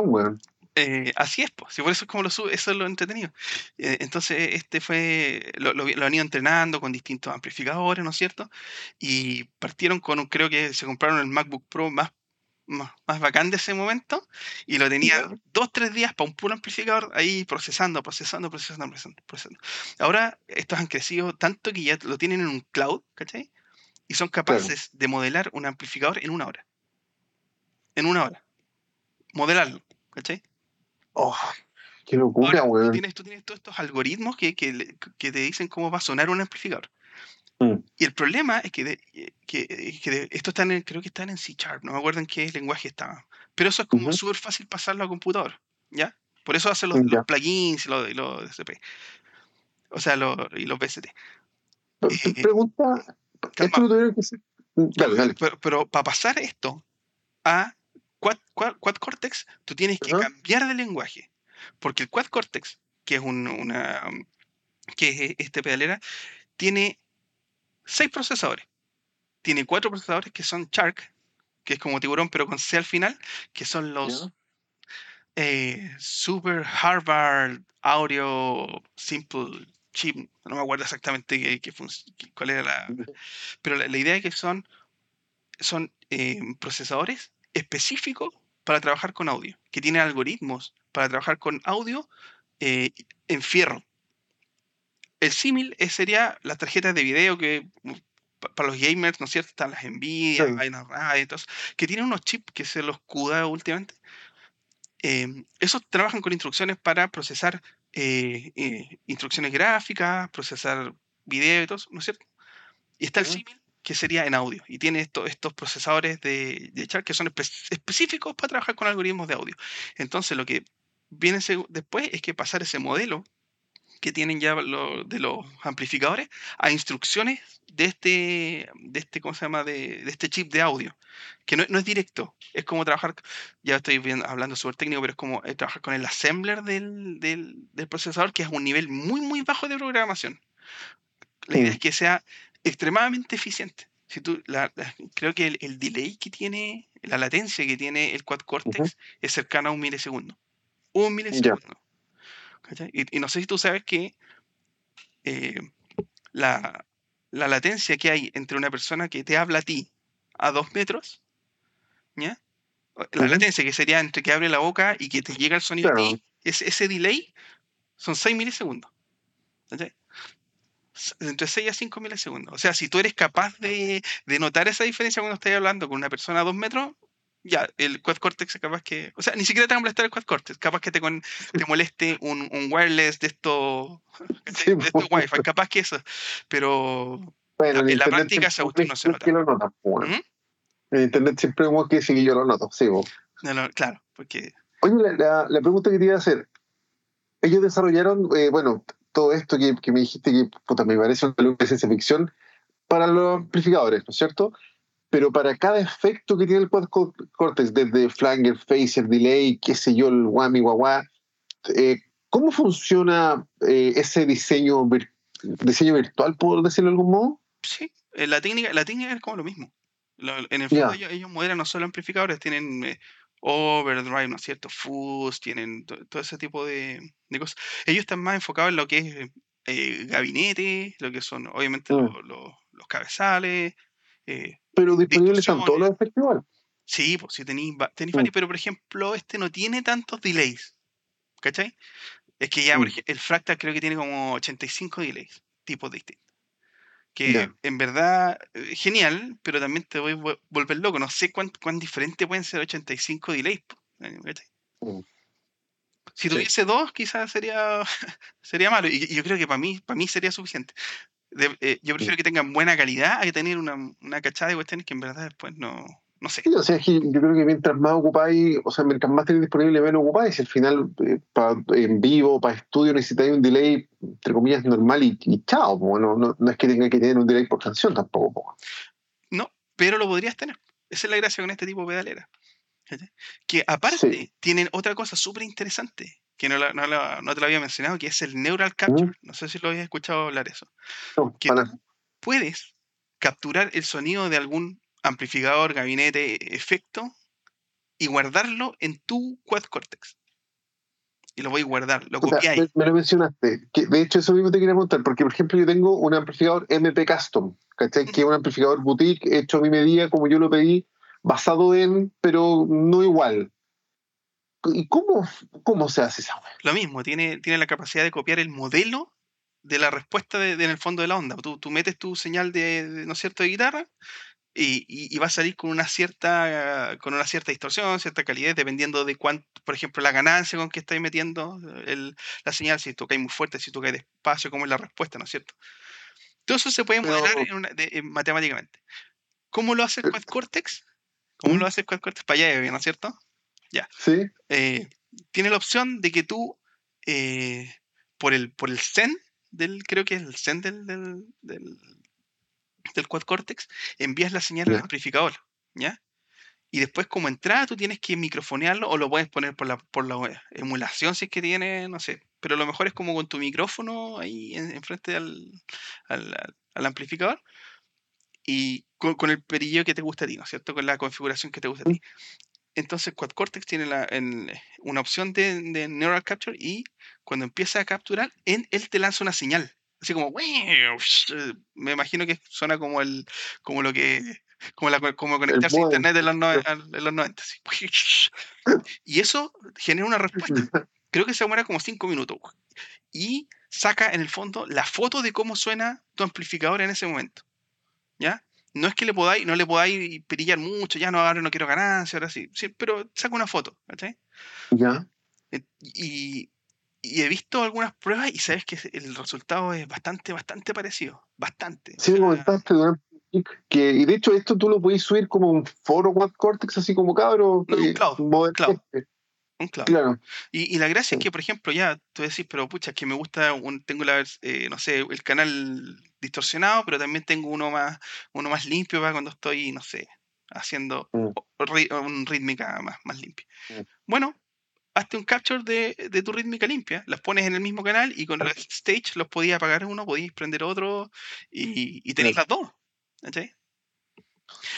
weón. eh, así es, pues, si por eso es como lo sube, eso es lo entretenido. Eh, entonces, este fue, lo, lo, lo han ido entrenando con distintos amplificadores, ¿no es cierto? Y partieron con, creo que se compraron el MacBook Pro más, más, más bacán de ese momento y lo tenían Ya. dos, tres días para un puro amplificador ahí procesando, procesando, procesando, procesando, procesando. Ahora, estos han crecido tanto que ya lo tienen en un cloud, ¿cachai? Y son capaces de modelar un amplificador en una hora. En una hora. Modelarlo, ¿cachai? Oh, qué locura, Ahora, tú weón. tienes, tú tienes todos estos algoritmos que, que, que te dicen cómo va a sonar un amplificador. Mm. Y el problema es que, de- que, que de- esto están en, creo que están en C Sharp, no me acuerdo en qué lenguaje estaba. Pero eso es como súper fácil pasarlo a computador, ¿ya? Por eso hacen los, los plugins y los, y los DSP. O sea, los, y los BST. Eh, Pregunta, calma. esto lo tuvieron que hacer. Dale, dale. Pero, para pasar esto a Quad, Quad, Quad Cortex, tú tienes que cambiar de lenguaje. Porque el Quad Cortex, que es un- una que es este pedalera, tiene seis procesadores. Tiene cuatro procesadores que son Shark, que es como tiburón, pero con C al final, que son los eh, Super Harvard Audio Simple Chip. No me acuerdo exactamente qué, qué cuál era la, pero la, la idea es que son, son eh, procesadores específicos para trabajar con audio, que tienen algoritmos para trabajar con audio eh, en fierro. El símil eh, sería las tarjetas de video que mm, pa- para los gamers, ¿no es cierto? Están las Nvidia, Sí. vainas raras y todo eso, que tienen unos chips que se los cuda últimamente. Eh, esos trabajan con instrucciones para procesar eh, eh, instrucciones gráficas, procesar video y todo eso, ¿no es cierto? Y está el símil, que sería en audio, y tiene esto- estos procesadores de, de Sharp que son espe- específicos para trabajar con algoritmos de audio. Entonces, lo que viene después es que pasar ese modelo que tienen ya lo- de los amplificadores a instrucciones de este, de este, ¿cómo se llama? De, de este chip de audio, que no, no es directo, es como trabajar, ya estoy viendo- hablando súper técnico, pero es como eh, trabajar con el assembler del, del, del procesador, que es un nivel muy, muy bajo de programación. La idea es que sea extremadamente eficiente. Si tú, la- la- creo que el, el delay que tiene, la latencia que tiene el quad cortex es cercana a un milisegundo. Un milisegundo. ¿Cachai? Y, y no sé si tú sabes que eh, la, la latencia que hay entre una persona que te habla a ti a dos metros, La latencia que sería entre que abre la boca y que te llega el sonido a ti, ese, ese delay son 6 milisegundos. ¿cachai? Entre 6 a 5 milisegundos. O sea, si tú eres capaz de, de notar esa diferencia cuando estás hablando con una persona a dos metros, ya, el quad cortex capaz que, o sea, ni siquiera te va a molestar el quad cortex, capaz que te, con, te moleste un, un wireless de estos *laughs* Sí, de pues. wifi, capaz que eso, pero Bueno, en la práctica esa cuestión no se nota. lo bueno. ¿Mm? En internet siempre un que que yo lo noto, sí, pues. No, no, claro, porque Oye, la, la- la pregunta que te iba a hacer. Ellos desarrollaron, eh, bueno, todo esto que, que me dijiste que puta, me parece una de ciencia ficción para los amplificadores, ¿no es cierto? Pero para cada efecto que tiene el quad co- cortex, desde flanger, phaser, delay, qué sé yo, el whammy, guagua, eh, ¿cómo funciona eh, ese diseño, vir- diseño virtual, por decirlo de algún modo? sí, eh, la técnica, la técnica es como lo mismo. En el fondo ellos, ellos modelan no solo amplificadores, tienen eh, overdrive, ¿no es cierto? Fuzz, tienen to- todo ese tipo de, de cosas. Ellos están más enfocados en lo que es eh, gabinete, lo que son obviamente Mm. lo- lo- los cabezales. eh, Pero disponibles están todos los efectos igual. sí, pues sí tenéis tenéis Mm. varios, pero por ejemplo este no tiene tantos delays. ¿Cachai? Es que ya, Mm. el Fractal creo que tiene como 85 delays, tipos distintos. Que en verdad, eh, genial, pero también te voy a vol- volver loco. No sé cuán, cuán diferente pueden ser 85 delays. ¿cachai? Mm. Si Sí. tuviese dos, quizás sería, *laughs* sería malo. Y yo creo que para mí, para mí sería suficiente. De- eh, yo prefiero que tengan buena calidad a que tener una, una cachada de cuestiones que en verdad después no, no sé. Sí, o sea, es que yo creo que mientras más ocupáis, o sea, mientras más tenéis disponible, menos ocupáis. Al final, eh, pa- en vivo, para estudio, necesitáis un delay, entre comillas, normal y, y chao. po. No, es que tenga que tener un delay por canción tampoco. po. No, pero lo podrías tener. Esa es la gracia con este tipo de pedalera. Que aparte tienen otra cosa súper interesante, que no, la- no la- no te lo había mencionado, que es el Neural Capture. No sé si lo habías escuchado hablar eso. No, ¿Qué para- puedes capturar el sonido de algún amplificador, gabinete, efecto y guardarlo en tu quad cortex. Y lo voy a guardar, lo o sea, me, me lo mencionaste. Que, de hecho, eso mismo te quería preguntar, porque, por ejemplo, yo tengo un amplificador MP Custom, ¿cachai? Que es un amplificador boutique hecho a mi medida, como yo lo pedí, basado en, pero no igual. ¿Y cómo, cómo se hace esa wea? Lo mismo, tiene, tiene la capacidad de copiar el modelo de la respuesta de, de en el fondo de la onda. Tú, tú metes tu señal de, de, ¿no es cierto?, de guitarra y, y- y va a salir con una cierta con una cierta distorsión, cierta calidez, dependiendo de cuánto, por ejemplo, la ganancia con que estáis metiendo el- la señal, si tocáis muy fuerte, si tocáis despacio, cómo es la respuesta, ¿no es cierto? Todo eso se puede modelar en una- de- en matemáticamente. ¿Cómo lo hace el Quad Cortex? ¿Cómo ¿Mm? lo hace el Quad Cortex? Para allá, ¿no es cierto? ¿Sí? eh, tiene la opción de que tú, eh, por, el, por el Zen, del, creo que es el Zen del, del, del, del Quad Cortex, envías la señal al Ya. amplificador, ¿ya? Y después como entrada tú tienes que microfonearlo o lo puedes poner por la, por la emulación si es que tiene, no sé. Pero lo mejor es como con tu micrófono ahí en- enfrente al, al, al- al amplificador y con, con el perillo que te gusta a ti, ¿no es cierto? Con la configuración que te gusta a ti. Entonces Quad Cortex tiene la, en- una opción de, de Neural Capture y cuando empieza a capturar, en, él te lanza una señal. Así como, me imagino que suena como el, como lo que, como, la, como conectarse a internet en los, en los 90. así. *laughs* Y eso genera una respuesta. Creo que se demora como 5 minutos. Y saca en el fondo la foto de cómo suena tu amplificador en ese momento. ¿Ya? No es que le podáis, no le podáis perillar mucho, ya no, ahora no quiero ganancia, ahora sí. sí pero saca una foto, ¿cachai? Ya. Y, y he visto algunas pruebas y sabes que el resultado es bastante, bastante parecido. Bastante. Sí, O me sea, comentaste durante que y de hecho esto tú lo podéis subir como un foro Quad Cortex así como cabro No, un eh, cloud, cloud. este. Un clavo. claro Y, y la gracia es Sí. que, por ejemplo, ya tú decís, pero pucha, es que me gusta, un, tengo la, eh, no sé, el canal distorsionado, pero también tengo uno más, uno más limpio para cuando estoy, no sé, haciendo Mm. ri- un rítmica más, más limpia. Mm. Bueno, hazte un capture de, de tu rítmica limpia, las pones en el mismo canal y con los stage los podías apagar uno, podías prender otro y, y las dos. ¿cachai?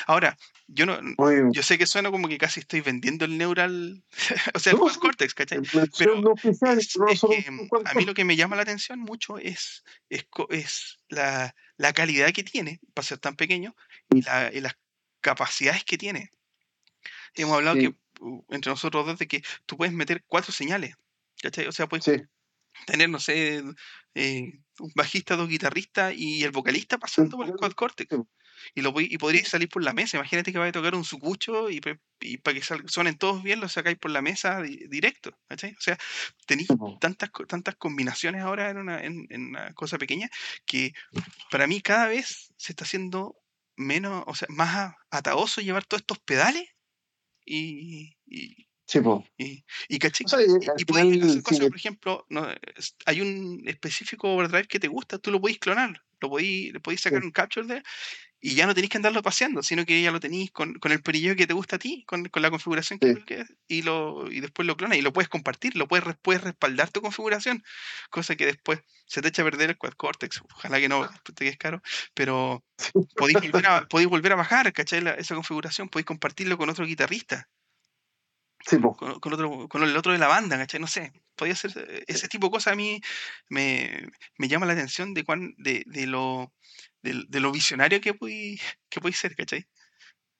Ahora, yo no, bien. yo sé que suena como que casi estoy vendiendo el neural, *laughs* o sea, el No, sí. Cortex, ¿cachai? Pero no oficial, Es, no es que, a mí lo que me llama la atención mucho es, es, es la, la calidad que tiene para ser tan pequeño y, la- y las capacidades que tiene. Hemos hablado Sí. que entre nosotros dos de que tú puedes meter cuatro señales. ¿cachai? O sea, puedes Sí, tener, no sé, eh, un bajista, dos guitarristas y el vocalista pasando por el Quad Cortex. Sí. y lo y podríais salir por la mesa. Imagínate que vais a tocar un sucucho y, y para que sal- suenen todos bien, lo sacáis por la mesa di- directo. ¿cachai? O sea, tenéis Sí, tantas, tantas combinaciones ahora en una, en, en una cosa pequeña que para mí cada vez se está haciendo menos, o sea, más ataoso llevar todos estos pedales y, y, Sí, po. y, y ¿cachai? O sea, y Y, final, hacer sí, cosas, que- por ejemplo, no, hay un específico overdrive que te gusta, tú lo podéis clonar, lo podéis, le podéis sacar un capture de y ya no tenéis que andarlo paseando, sino que ya lo tenéis con, con el perillo que te gusta a ti, con, con la configuración que, Sí. que- y, lo, y después lo clonas y lo puedes compartir, lo puedes, puedes respaldar tu configuración, cosa que después se te echa a perder el quad cortex, ojalá que no te quedes caro, pero podéis volver a, *laughs* podéis volver a bajar, ¿cachai? La- esa configuración, podéis compartirlo con otro guitarrista Sí, con, con otro, con el otro de la banda, ¿cachai? No sé, podía ser eh, ese tipo de cosas a mí me, me llama la atención de cuán, de, de lo de, de lo visionario que puede que puede ser, ¿cachai?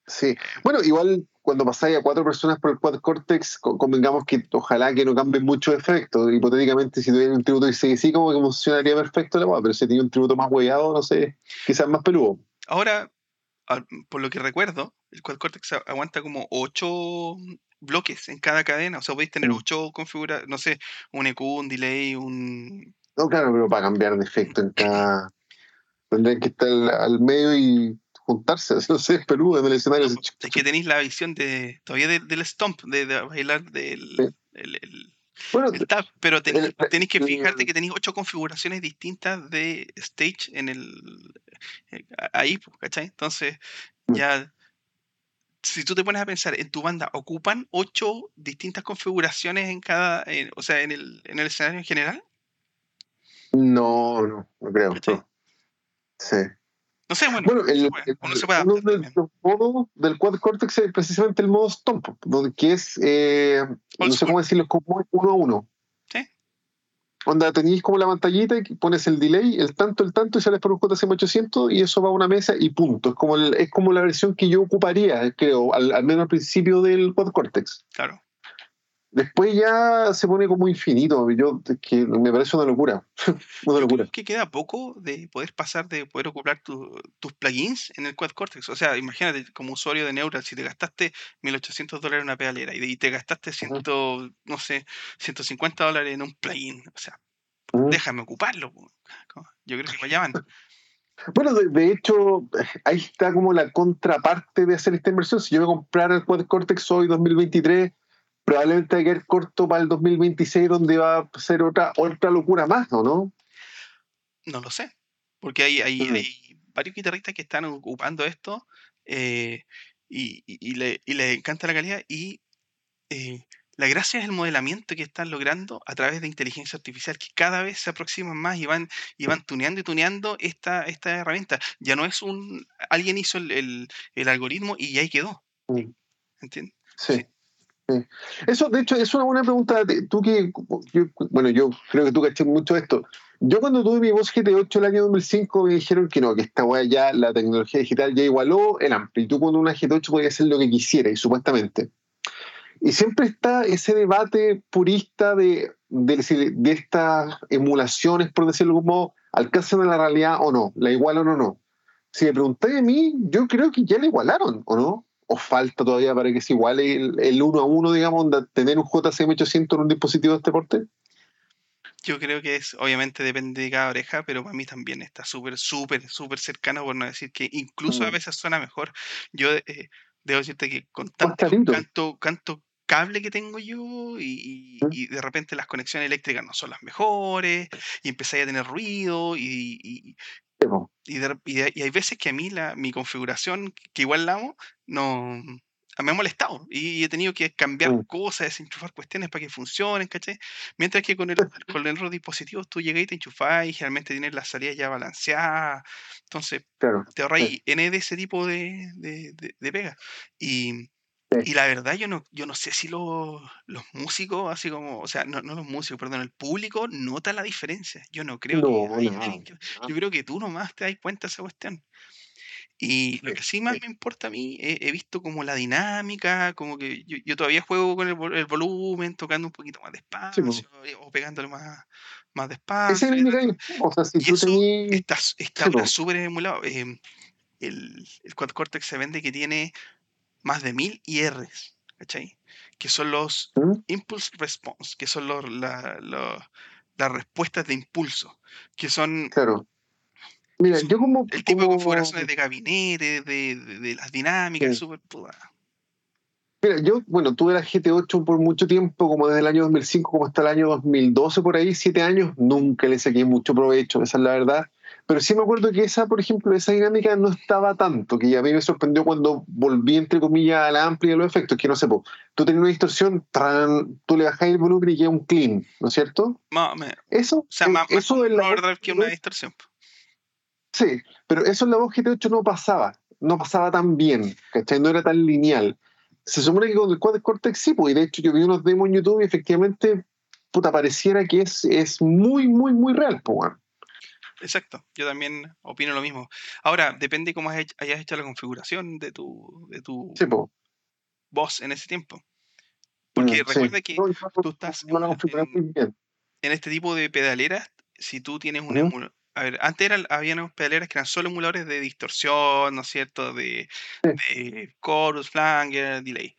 Sí. Bueno, igual cuando pasáis a cuatro personas por el Quad Cortex, co- convengamos que ojalá que no cambien muchos efectos. Hipotéticamente, si tuviera un tributo y sí, sí, como que funcionaría perfecto la pero si tenía un tributo más hueado, no sé, quizás más peludo. Ahora, por lo que recuerdo, el Quad Cortex aguanta como ocho bloques en cada cadena, o sea, podéis tener Mm. ocho configuraciones, no sé, un EQ, un delay, un... No, claro, pero para cambiar de efecto en *clears throat* cada. Tendrían que estar al, al medio y juntarse, *laughs* no sé, peludo en el escenario. No, así, es que tenéis la visión de todavía de- del stomp, de, de bailar del Sí. el- el- Bueno, el tap, pero tenéis, que fijarte que tenéis ocho configuraciones distintas de stage en el eh, ahí, pues, ¿cachai? Entonces, Mm. ya si tú te pones a pensar en tu banda, ocupan ocho distintas configuraciones en cada, en- o sea, en el, en el escenario en general. no, no, no creo. Sí. No sé, bueno, Bueno, uno el, uno se puede uno adaptar de también. los modos del Quad Cortex es precisamente el modo Stomp, donde, que es, eh, no sé cómo decirlo, como uno a uno. Sí. Onda, tenéis como la pantallita y pones el delay, el tanto, el tanto, y sales por un JCM 800 y eso va a una mesa y punto. Es como, el- es como la versión que yo ocuparía, creo, al, al menos al principio del Quad Cortex. Claro. Después ya se pone como infinito. Yo, que me parece una locura. *laughs* una locura. que queda poco de poder pasar de poder ocupar tu- tus plugins en el Quad Cortex. O sea, imagínate como usuario de Neural, si te gastaste 1800 dólares en una pedalera y, te gastaste ciento, no sé, 150 dólares en un plugin. O sea, Mm. déjame ocuparlo. Yo creo que allá van. Bueno, de, de hecho, ahí está como la contraparte de hacer esta inversión. Si yo voy a comprar el Quad Cortex hoy 2023, probablemente va a quedar corto para el 2026, donde va a ser otra, otra locura más, ¿o no? No lo sé. Porque hay, hay, Mm. hay varios guitarristas que están ocupando esto eh, y, y- y le, y les encanta la calidad. Y eh, la gracia es el modelamiento que están logrando a través de inteligencia artificial, que cada vez se aproximan más y van, y van tuneando y tuneando esta, esta herramienta. Ya no es un. Alguien hizo el, el- el algoritmo y ahí quedó. Mm. ¿Entiendes? Sí. Sí. Eso, de hecho, es una buena pregunta. Tú que, yo- bueno, yo creo que tú caché mucho esto. Yo cuando tuve mi voz GT8 el año 2005 me dijeron que no, que esta weá ya, la tecnología digital ya igualó el ampli. Y tú con una GT8 podías hacer lo que quisieras, supuestamente. Y siempre está ese debate purista de, de, de estas emulaciones, por decirlo como, alcanzan a la realidad o no, la igualan o no. Si me preguntáis a mí, yo creo que ya la igualaron, ¿o no? ¿O falta todavía para que se iguale el, el uno a uno, digamos, de tener un JCM 800 en un dispositivo de este porte? Yo creo que es, obviamente depende de cada oreja, pero para mí también está súper, súper, súper cercano, por no decir que incluso a Mm. veces suena mejor. Yo eh, debo decirte que con tanto, canto, canto cable que tengo yo y, y- Mm. y de repente las conexiones eléctricas no son las mejores y empecé a tener ruido y, po. y, de- y de- y hay veces que a mí la, mi configuración, que igual la amo, no me ha molestado y he tenido que cambiar Mm. cosas, desenchufar cuestiones para que funcionen, ¿cachai? Mientras que con el, con el otro dispositivo tú llegas y te enchufás y generalmente tienes las salidas ya balanceadas, entonces Claro. te ahorráis N de ese tipo de, de, de- de pega. Y, Sí. y la verdad yo no, yo no sé si los, los músicos, así como, o sea, no, no los músicos, perdón, el público nota la diferencia. Yo no creo No, que que- no. yo creo que tú nomás te das cuenta de esa cuestión. Y lo Sí, que sí más sí. me importa a mí, he, he visto como la dinámica, como que yo, yo todavía juego con el, el volumen, tocando un poquito más despacio, eh, o pegándole más, más despacio. es el. O sea, si Y tú eso tenías. está, s- está Sí, súper emulado. Eh, el, el Quad Cortex se vende que tiene más de 1000 IRs, ¿cachai? Que son los ¿Mm? Impulse Response, que son los, la- los- las respuestas de impulso, que son Claro. Mira, Son yo como. el tipo de configuraciones de gabinete, de, de- de las dinámicas, súper. Mira, yo, bueno, tuve la GT8 por mucho tiempo, como desde el año 2005, como hasta el año 2012, por ahí, siete años, nunca le saqué mucho provecho, esa es la verdad. Pero sí me acuerdo que esa, por ejemplo, esa dinámica no estaba tanto, que a mí me sorprendió cuando volví, entre comillas, a la amplia de los efectos, que no sé, po, tú tenías una distorsión, tran, tú le bajás el volumen y queda un clean, ¿no es cierto? Eso, O sea, eh, más, eso un la overdrive que una distorsión. Sí, pero eso en la voz GT8 no pasaba, no pasaba tan bien, ¿cachai? No era tan lineal. Se supone que con el Quad Cortex sí, pues, y de hecho yo vi unos demos en YouTube y efectivamente, puta, pareciera que es, es muy, muy, muy real, pues. Exacto, yo también opino lo mismo. Ahora, depende cómo has hecho- hayas hecho la configuración de tu, de tu Sí, voz en ese tiempo. Porque Mm, sí. recuerda que No, tú estás no en- este tipo de pedaleras, si tú tienes un emulador. A ver, antes eran, había unas pedaleras que eran solo emuladores de distorsión, ¿no es cierto? De, de chorus, flanger, delay.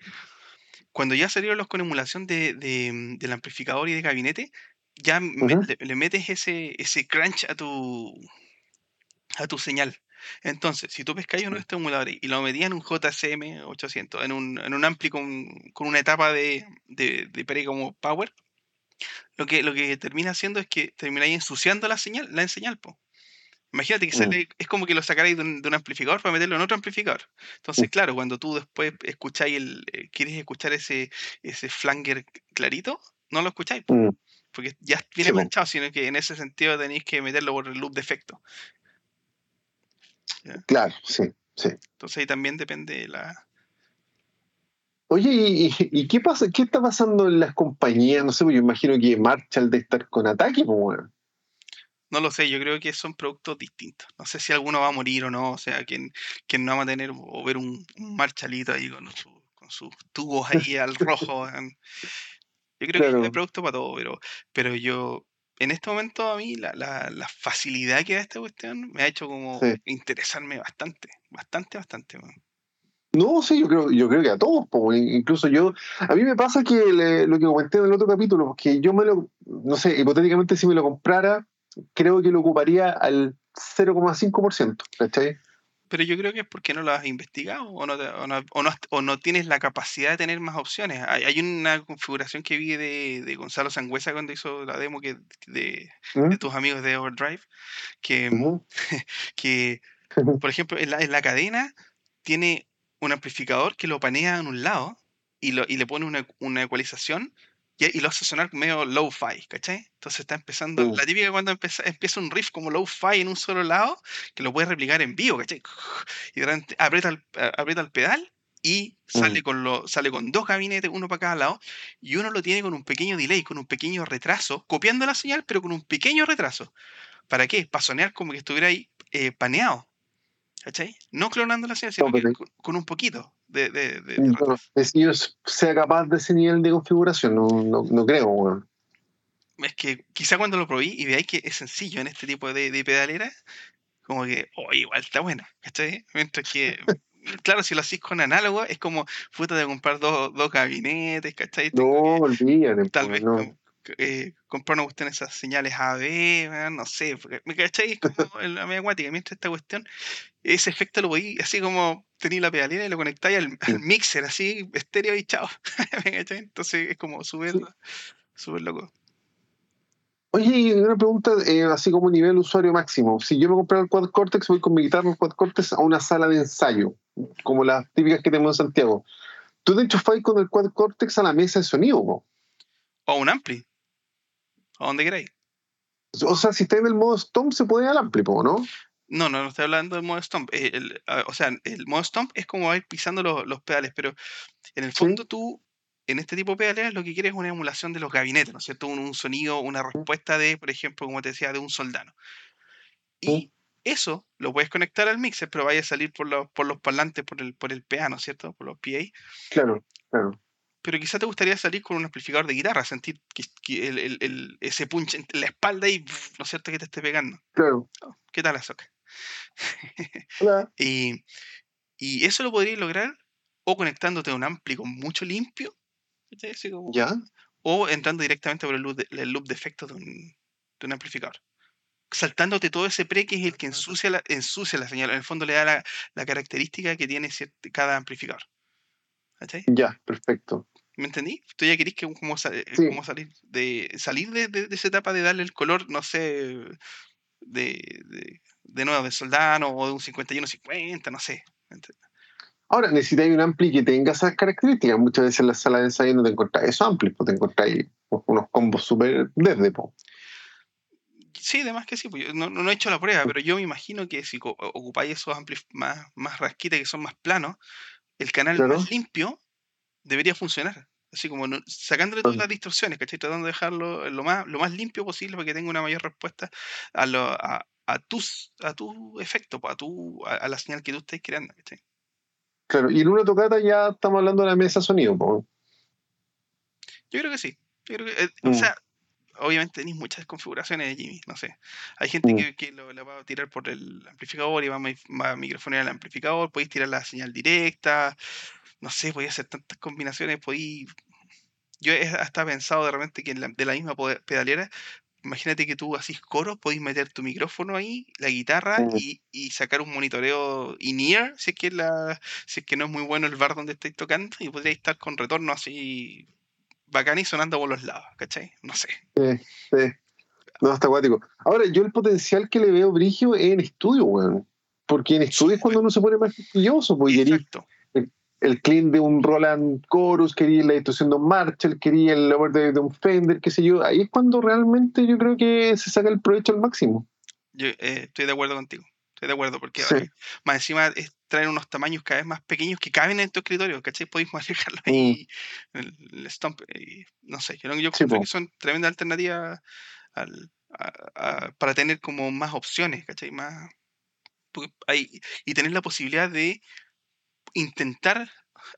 Cuando ya salieron los con emulación de, de- del amplificador y de gabinete, ya me- Ujú. le, le metes ese, ese crunch a tu, a tu señal. Entonces, si tú pescáis uno de estos emuladores y lo metías en un JCM 800, en un, en un ampli con, con una etapa de, de, de como power, lo que, lo que termina haciendo es que termináis ensuciando la señal, la señal, po. Imagínate que Mm. sale, es como que lo sacarais de un, de un amplificador para meterlo en otro amplificador. Entonces, claro, cuando tú después escucháis el, eh, quieres escuchar ese, ese flanger clarito, no lo escucháis, Mm, porque ya viene Sí, manchado, sino que en ese sentido tenéis que meterlo por el loop de efecto. Claro, sí, sí. Entonces ahí también depende la... Oye, ¿y, qué pasa? ¿Qué está pasando en las compañías? No sé, pues yo imagino que Marshall de estar con ataque, pues. No lo sé, yo creo que son productos distintos. No sé si alguno va a morir o no, o sea, quien, quien no va a tener o ver un, un marchalito ahí con, su- con sus tubos ahí al *laughs* rojo. Yo creo que Claro. hay producto para todo, pero, pero yo, en este momento a mí la, la, la facilidad que da esta cuestión me ha hecho como Sí. interesarme bastante, bastante, bastante. No, sí, yo creo, yo creo que a todos, po, incluso yo, a mí me pasa que le- lo que comenté en el otro capítulo, que yo me lo, no sé, hipotéticamente si me lo comprara, creo que lo ocuparía al 0,5%, ¿cachai? Pero yo creo que es porque no lo has investigado o no, te- o no, o no has- o no tienes la capacidad de tener más opciones. Hay, hay una configuración que vi de, de Gonzalo Sangüesa cuando hizo la demo que, de, ¿Mm? de tus amigos de Overdrive, que, Ujú. *laughs* que *laughs* por ejemplo, en la, en la cadena tiene un amplificador que lo panea en un lado y, lo, y le pone una, una ecualización y, y lo hace sonar medio low-fi, ¿cachai? Entonces está empezando, Mm. la típica cuando empieza, empieza un riff como low-fi en un solo lado, que lo puedes replicar en vivo, ¿cachai? *laughs* Y de repente aprieta el, a- aprieta el pedal y sale, Mm. con lo, sale con dos gabinetes, uno para cada lado, y uno lo tiene con un pequeño delay, con un pequeño retraso, copiando la señal, pero con un pequeño retraso. ¿Para qué? Para sonar como que estuviera ahí eh, paneado. ¿Cachai? No clonando la señal, sino que con un poquito de, de- de- si yo sea capaz de ese nivel de configuración, no, no, no creo, weón. Es que quizá cuando lo probé y veáis que es sencillo en este tipo de, de pedalera, como que, oh, igual está bueno, ¿cachai? Mientras que, *laughs* claro, si lo hacís con análogo, es como, puta, de comprar dos, dos gabinetes, ¿cachai? No, olvídate, tal po, vez no. Eh, comprar una cuestión esas señales AB, weón, no sé, porque, ¿me cachai? Es como *laughs* en la media acuática, mientras esta cuestión, ese efecto lo podéis, así como tenéis la pedalera y lo conectáis al, al mixer, así, estéreo y chao, *laughs* ¿me cachai? Entonces es como súper, Sí. súper loco. Oye, y una pregunta, eh, así como nivel usuario máximo. Si yo me comprara el Quad Cortex, voy con mi guitarra el Quad Cortex a una sala de ensayo, como las típicas que tenemos en Santiago. Tú de hecho fai con el Quad Cortex a la mesa de sonido, po. O un ampli. O donde queráis. O sea, si está en el modo Stomp, se puede ir al ampli, ¿no? No, no, no estoy hablando del modo stomp. eh, el- a- o sea, el modo stomp es como ir pisando los, los pedales, pero en el Sí. fondo tú, en este tipo de pedales, lo que quieres es una emulación de los gabinetes, ¿no es cierto? Un, un sonido, una respuesta de, por ejemplo, como te decía, de un soldano. Y eso lo puedes conectar al mixer, pero vaya a salir por los, por los parlantes, por el, por el PA, ¿no es cierto? Por los PA. Claro, claro. Pero quizá te gustaría salir con un amplificador de guitarra, sentir que, que el- el- el- ese punch en la espalda y, ¿no es cierto?, que te esté pegando. Claro. ¿Qué tal, Azoka? Hola. *laughs* y, y eso lo podrías lograr o conectándote a un ampli con mucho limpio, como- ¿Ya? o entrando directamente por el loop de, el loop de efectos de un, de un amplificador. Saltándote todo ese pre que es el que ensucia la, ensucia la señal. En el fondo le da la, la característica que tiene cada amplificador. ¿Cachai? Ya, perfecto. ¿Me entendí? Tú ya querís que como, eh, Sí. como salir de salir de, de- de esa etapa de darle el color, no sé, de, de, de nuevo, de soldano o de un 51-50, no sé. ¿me ent- Ahora, necesitáis un ampli que tenga esas características. Muchas veces en la sala de ensayo no te encontráis esos amplis, pues te encontráis unos combos súper desde, po. Sí, además que sí, pues yo no, no he hecho la prueba, pero yo me imagino que si ocupáis esos amplis más, más rasquitas que son más planos, el canal Claro. más limpio debería funcionar. Así como no- sacándole todas las distorsiones, ¿cachai? Tratando de dejarlo lo más, lo más limpio posible para que tenga una mayor respuesta a, lo, a, a tus, a tu efecto, pues, a, tu, a, a la señal que tú estés creando, ¿cachai? Claro, y en una tocata ya estamos hablando de la mesa sonido, po. Yo creo que sí. Yo creo que, eh, O Mm. sea, obviamente tenéis muchas configuraciones de Jimmy, no sé. Hay gente Mm. que, que lo, va a tirar por el amplificador y va a, va a microfonear el amplificador, podéis tirar la señal directa, no sé, podéis hacer tantas combinaciones, podéis... Yo he hasta pensado de repente que en la- de la misma pedalera, imagínate que tú hacís coros, podéis meter tu micrófono ahí, la guitarra y, y sacar un monitoreo in-ear, si es que la, si es que no es muy bueno el bar donde estáis tocando, y podríais estar con retorno así bacán y sonando por los lados, ¿cachai? No sé. Sí, sí. No, está acuático. Ahora, yo el potencial que le veo brigio es en estudio, weón. Porque en estudio es cuando uno se pone más quisquilloso, pues Exacto. El clean de un Roland Chorus, quería la distorsión de un Marshall, quería el lower de, un Fender, qué sé yo. Ahí es cuando realmente yo creo que se saca el provecho al máximo. Yo eh, estoy de acuerdo contigo. Estoy de acuerdo porque Sí. eh, más encima es traer unos tamaños cada vez más pequeños que caben en tu escritorio, ¿cachai? Podéis manejarlo Mm. ahí, el, el stomp, y no sé, yo, yo Sí, creo po. que son tremendas alternativas al- a- a- para tener como más opciones, ¿cachai? Más, hay, y tener la posibilidad de intentar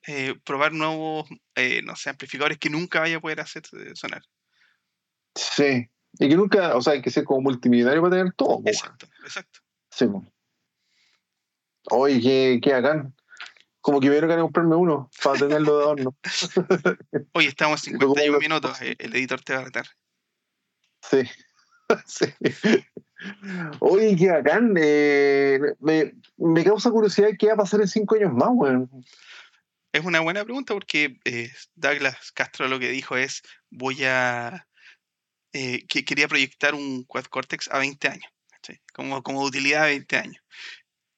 eh, probar nuevos, eh, no sé, amplificadores que nunca vaya a poder hacer eh, sonar. Sí. Y que nunca, o sea, hay que ser como multimillonario para tener todo. weón. Exacto, exacto. Sí, po. Oye, qué, qué bacán. Como que ganas de comprarme uno para tenerlo de adorno. *laughs* Oye, estamos en Y luego 51 lo- minutos, el editor te va a retar. Sí. *laughs* sí. Oye, qué bacán. eh, me, me causa curiosidad qué va a pasar en cinco años más, weón. Es una buena pregunta porque eh, Douglas Castro lo que dijo es, voy a... eh, que quería proyectar un Quad Cortex a 20 años, ¿cachai? Como, como utilidad a 20 años.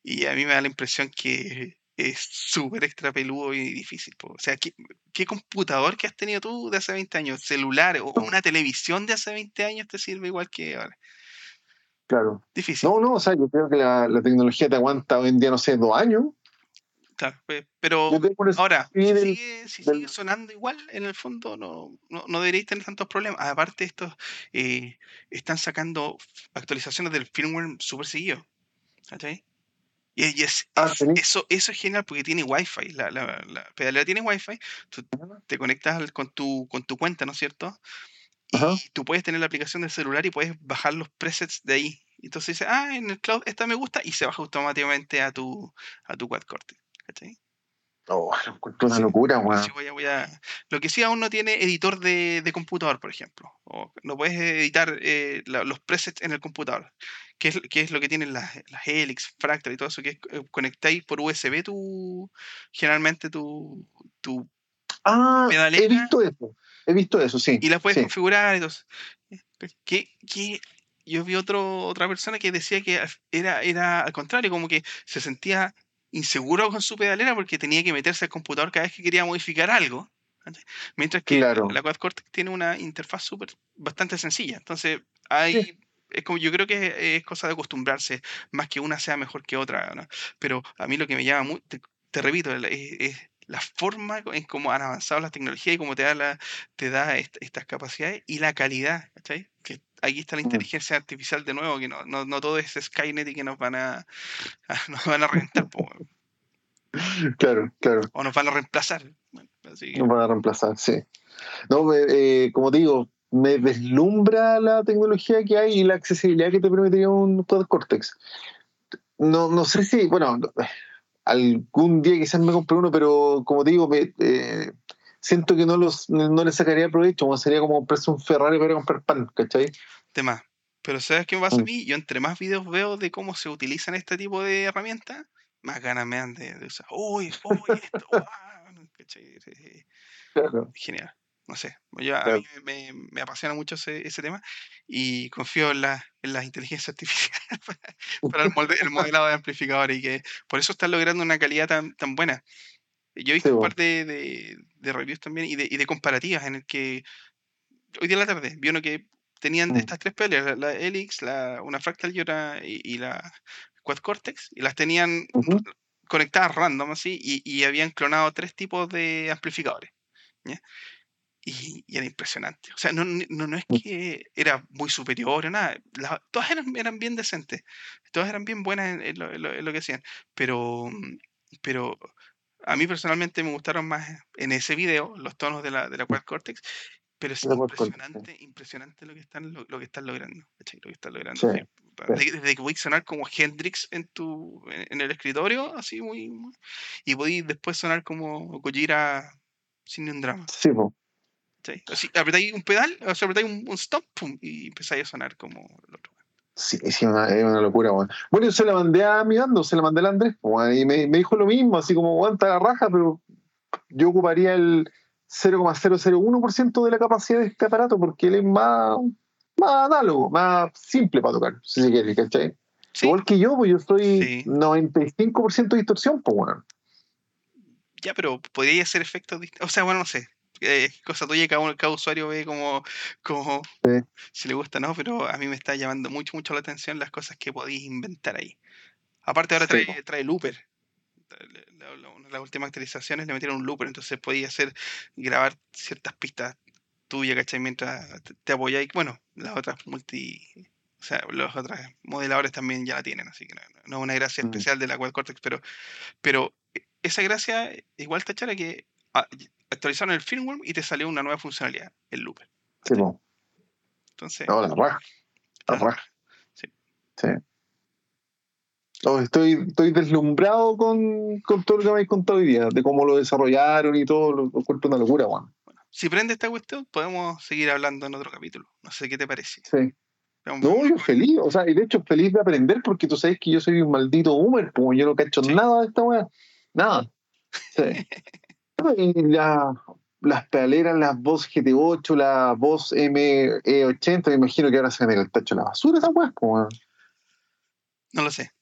Y a mí me da la impresión que es súper extra peludo y difícil. po. O sea, ¿qué, qué computador que has tenido tú de hace 20 años? ¿Celular o *laughs* una televisión de hace 20 años te sirve igual que ahora? Claro. Difícil. No, no, o sea, yo creo que la, la tecnología te aguanta hoy en día, no sé, dos años. claro, pe- pero... Ahora, si, sigue, si del- sigue sonando igual, en el fondo no, no, no deberéis tener tantos problemas. Aparte, estos eh, están sacando actualizaciones del firmware súper seguido. ¿cachai? Y, es, Ah, eso, eso es genial porque tiene Wi-Fi. La, la, la pedalera tiene Wi-Fi. Tú te conectas con, tu, con tu cuenta, ¿no es cierto? Y tú puedes tener la aplicación del celular y puedes bajar los presets de ahí. Entonces dices, ah, en el cloud esta me gusta y se baja automáticamente a tu, a tu quad corte. ¿cachai? Oh, una Sí, locura, Sí, weón. voy a, voy a- Lo que sí aún no tiene editor de, de computador, por ejemplo. O no puedes editar eh, la- los presets en el computador. Que es, que es lo que tienen las, las Helix, Fractal y todo eso, que es, eh, conectáis por USB tu, generalmente tu, tu Ah, he visto eso. He visto eso, sí. y las puedes sí. configurar eso. Que, que yo vi otro, otra persona que decía que era, era al contrario, como que se sentía inseguro con su pedalera porque tenía que meterse al computador cada vez que quería modificar algo. Mientras que Claro. la Quad Cortex tiene una interfaz súper bastante sencilla. Entonces, hay, es como, yo creo que es cosa de acostumbrarse, más que una sea mejor que otra. ¿no? Pero a mí lo que me llama muy, te, te repito, la- es, es la forma en cómo han avanzado las tecnologías y cómo te da, la, te da est- estas capacidades y la calidad. ¿cachai? Que aquí está la Mm. inteligencia artificial de nuevo, que no, no, no todo es Skynet y que nos van a, *laughs* nos van a reventar *laughs* Claro, claro. o nos van a reemplazar. Bueno, así que- No van a reemplazar, sí. No, eh, como te digo, me deslumbra la tecnología que hay y la accesibilidad que te permitiría un Quad Cortex. no, no sé si, bueno, algún día quizás me compré uno, pero como te digo, me, eh, siento que no, los, no le sacaría provecho, como sería como comprarse un Ferrari para comprar pan, ¿cachai? Tema. Pero ¿sabes qué me pasa a Mm. mí? Yo entre más videos veo de cómo se utilizan este tipo de herramientas, más ganas me dan de, de usar. Uy, uy, esto, *laughs* ah", ¿cachai? Claro. Genial. No sé, yo, a mí me, me apasiona mucho ese, ese tema y confío en la, en la inteligencia *laughs* artificial para, para el, molde- el *laughs* modelado de amplificadores y que por eso están logrando una calidad tan, tan buena. Yo he visto Sí, un par de, de- de reviews también y de, y de comparativas en el que hoy día en la tarde vi uno que tenían Mm. estas tres peleas, la, la Helix, la, una Fractal y, otra, y, y la Quad Cortex, y las tenían conectadas random así y, y habían clonado tres tipos de amplificadores. ¿ya? Y, y era impresionante. O sea, no, no, no es Mm. que era muy superior o nada. todas eran, eran bien decentes. Todas eran bien buenas en, en lo, en lo- en lo que hacían. Pero, mm, pero a mí personalmente me gustaron más en ese video los tonos de la, de la Quad Cortex. Pero es impresionante, impresionante lo que están, lo, lo que están logrando. Lo que están logrando. Sí. Desde, que podéis sonar como Hendrix en tu en, el escritorio, así muy, muy- y podéis después sonar como Gojira sin un drama. Sí, po. Así, apretáis un pedal, o sea, apretáis un, un stop, pum, y empezáis a sonar como el otro. Sí, sí, una- es una locura, weón. Bueno, yo se la mandé a mi bando, se la mandé al Andrés, weón, y me, me dijo lo mismo, así como, aguanta la raja, pero yo ocuparía el 0,001% de la capacidad de este aparato porque él es más, más análogo, más simple para tocar, si se quiere, ¿cachai? Sí, Igual que yo, pues yo soy Sí. 95% de distorsión, pues, weón. ya, pero podría hacer efectos distintos. O sea, bueno, no sé. Eh, cosa tuya, cada, uno- cada usuario ve como, como Sí. si le gusta o no, pero a mí me está llamando mucho, mucho la atención las cosas que podéis inventar ahí. Aparte ahora Sí, trae, trae looper. La- la- las últimas actualizaciones le metieron un looper, entonces podía hacer grabar ciertas pistas tuyas, ¿cachai? Mientras te, te apoyáis. Bueno, las otras multi. O sea, los otros modeladores también ya la tienen, así que no, no es una gracia Mm. especial de la Quad Cortex, pero, pero e- esa gracia igual está chara que ah, actualizaron el firmware y te salió una nueva funcionalidad, el looper. Sí. Entonces, No, la raja, la raja. sí. Sí. No, estoy, estoy deslumbrado con, con todo lo que me habéis contado hoy día, de cómo lo desarrollaron y todo, lo, encuentro una locura, weón. si prende esta cuestión, podemos seguir hablando en otro capítulo. No sé qué te parece. Sí. Vamos- No, yo feliz, o sea, y de hecho feliz de aprender porque tú sabes que yo soy un maldito boomer, como yo no cacho Sí. nada de esta weá. Nada. *laughs* Sí. Y la- las pedaleras, las Boss GT8, la Boss ME80, me imagino que ahora se van a ir al tacho de la basura esas weas. No lo sé.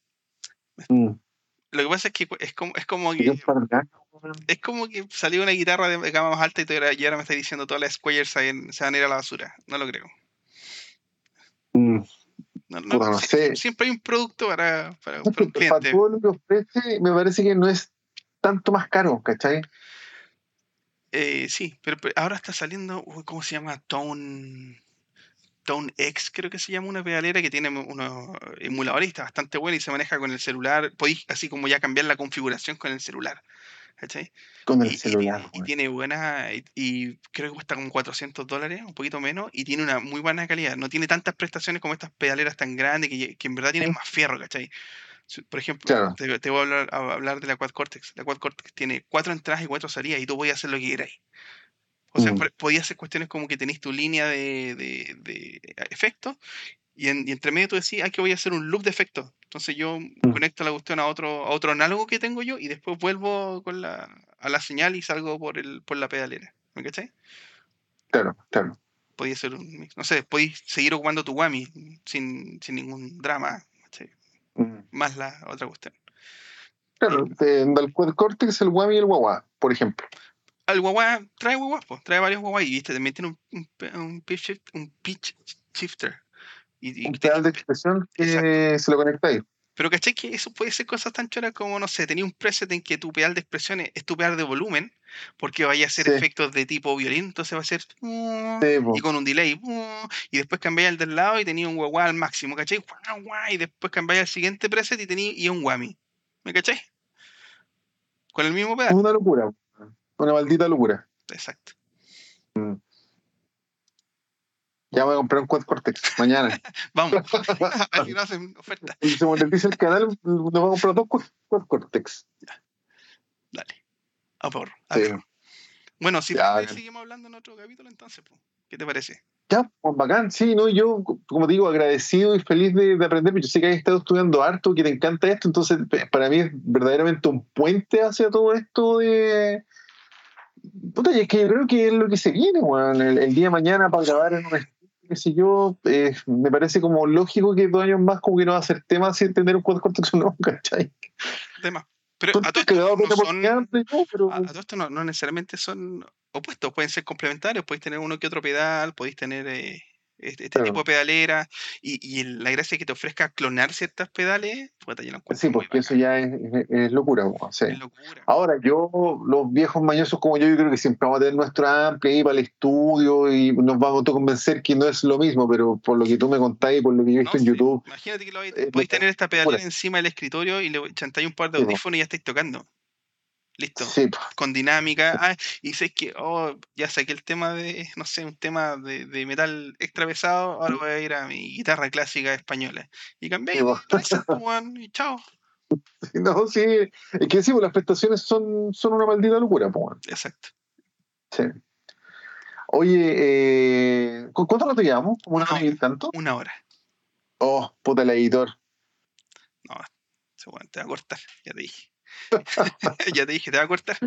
Mm. Lo que pasa es que es como, es como que es como que salió una guitarra de gama más alta y, ahora- y ahora me estás diciendo todas las Squires se van se van a ir a la basura. No lo creo. Mm. No, no, Puta, no si- sé. Siempre hay un producto para, para, para un que para cliente. todo lo que ofrece, me parece que no es tanto más caro, ¿cachai? Eh, sí, pero, pero ahora está saliendo, ¿cómo se llama? Tone, Tone X, creo que se llama una pedalera que tiene unos emuladores está bastante buena y se maneja con el celular. Podéis así como ya cambiar la configuración con el celular. ¿Cachai? Con el y celular, y tiene buena, y, y creo que cuesta como 400 dólares, un poquito menos, y tiene una muy buena calidad. No tiene tantas prestaciones como estas pedaleras tan grandes que, que en verdad tienen más fierro, ¿cachai? Por ejemplo, Claro. te, te voy a hablar, a hablar de la Quad Cortex. La Quad Cortex tiene cuatro entradas y cuatro salidas y tú podías hacer lo que queráis. O sea, Mm. podías hacer cuestiones como que tenéis tu línea de, de, de efectos y, en- y entre medio tú decís, ah, que voy a hacer un loop de efectos. Entonces yo Mm. conecto la cuestión a otro, a otro análogo que tengo yo y después vuelvo con la, a la señal y salgo por, el, por la pedalera. ¿Me cachai? Claro, claro. Podía ser un mix. No sé, podéis seguir ocupando tu Wami sin, sin ningún drama. Mm. Más la otra cuestión. Claro, de- del Quad Cortex, el Wami y el Wawa, por ejemplo. El guagua trae guaguas, pues, trae varios guaguas y viste, también tiene un, un, pitch, shift- un pitch shifter. Y, y Un pedal de expresión que se lo conectáis. pero caché que eso puede ser cosas tan choras como, no sé, tenía un preset en que tu pedal de expresión es, es tu pedal de volumen, porque vaya a hacer Sí. efectos de tipo violín, entonces va a ser Sí, po. y con un delay, y después cambiáis al del lado y tenía un guagua al máximo, ¿cachai? Y después cambiáis al siguiente preset y tenía y un whammy. ¿Me cachai? Con el mismo pedal. Una locura. Una maldita locura. Exacto. Mm. Ya voy a comprar un Quad Cortex mañana. *laughs* Vamos, *laughs* así no hacen oferta. Y se monetiza el canal, nos vamos a comprar dos Quad Quad Cortex. Dale. A por. Sí. Bueno, si Ya, seguimos hablando en otro capítulo, entonces, po. ¿qué te parece? Ya, pues bacán, sí, ¿no? Yo, como te digo, agradecido y feliz de, de aprender. Yo sé que has estado estudiando harto, que te encanta esto, entonces para mí es verdaderamente un puente hacia todo esto de. Puta, y es que yo creo que es lo que se viene, weón. El, el día de mañana para grabar en un estudio, qué sé yo, eh, me parece como lógico que dos años más como que no va a ser tema sin tener un cuadro corto no, ¿cachai? Tema. Pero a todo esto quedado no con la son, oportunidad, ¿no? pero a, a todo esto no, no necesariamente son opuestos, pueden ser complementarios, podéis tener uno que otro pedal, podéis tener eh, este, este tipo de pedalera, y, la gracia es que te ofrezca clonar ciertas pedales, puta, yo encuentro sí, porque eso ya es, locura, es. Ahora, yo, los viejos mañosos como yo, yo creo que siempre vamos a tener nuestro amplia ahí para el estudio y nos vamos a autoconvencer que no es lo mismo, pero por lo que tú me contáis y por lo que yo he visto No, en sí, YouTube, Imagínate que lo eh, podéis tener esta pedalera encima del escritorio y le chantáis un par de audífonos y ya estáis tocando. Listo. sí, Con dinámica. Ah, y sé que, oh, ya saqué el tema de, no sé, un tema de, de metal extra pesado, ahora voy a ir a mi guitarra clásica española. Y cambié Sí, po, weón, y chao. *laughs* no, sí, es que sí, pues, las prestaciones son, son una maldita locura, weón. Exacto. sí. Oye, eh, ¿cu- ¿cuánto rato llevamos? ¿Como una Una hora y tanto? Una hora. Oh, puta el editor. No, ese weón te va a cortar, ya te dije. *laughs* ya te dije, te va a cortar.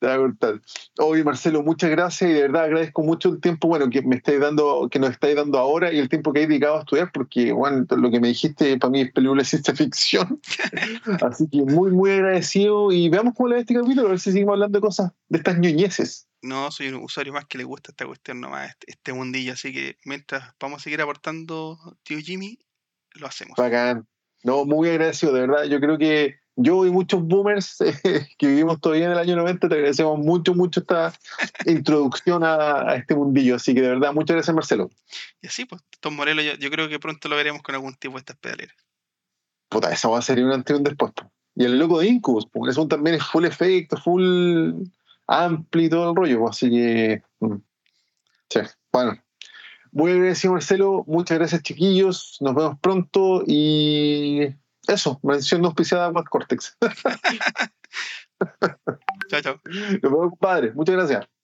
Te va a cortar. Oye, Marcelo, muchas gracias y de verdad agradezco mucho el tiempo bueno, que me estáis dando, que nos estáis dando ahora y el tiempo que he dedicado a estudiar, porque bueno, lo que me dijiste para mí es película de ciencia ficción. *laughs* Así que muy, muy agradecido y veamos cómo le va este capítulo, a ver si seguimos hablando de cosas, de estas ñoñeces. No, soy un usuario más que le gusta esta cuestión nomás, este, este mundillo. Así que mientras vamos a seguir aportando, tío Jimmy, lo hacemos. Bacán. No, muy agradecido, de verdad. Yo creo que yo y muchos boomers eh, *laughs* que vivimos todavía en el año 90 te agradecemos mucho, mucho esta introducción a, a este mundillo. Así que de verdad, muchas gracias, Marcelo. Y así, pues, Tom Morello, yo, yo creo que pronto lo veremos con algún tipo de estas pedaleras. Puta, esa va a ser un antes y un después. po. Y el loco de Incubus, porque eso también es full efecto, full amplio y todo el rollo. po. Así que, mm. sí, bueno. Muy agradecido, Marcelo. Muchas gracias, chiquillos. Nos vemos pronto. Y eso, mención no auspiciada Quad Cortex. *laughs* Chao, chao. Nos vemos, compadre. Muchas gracias.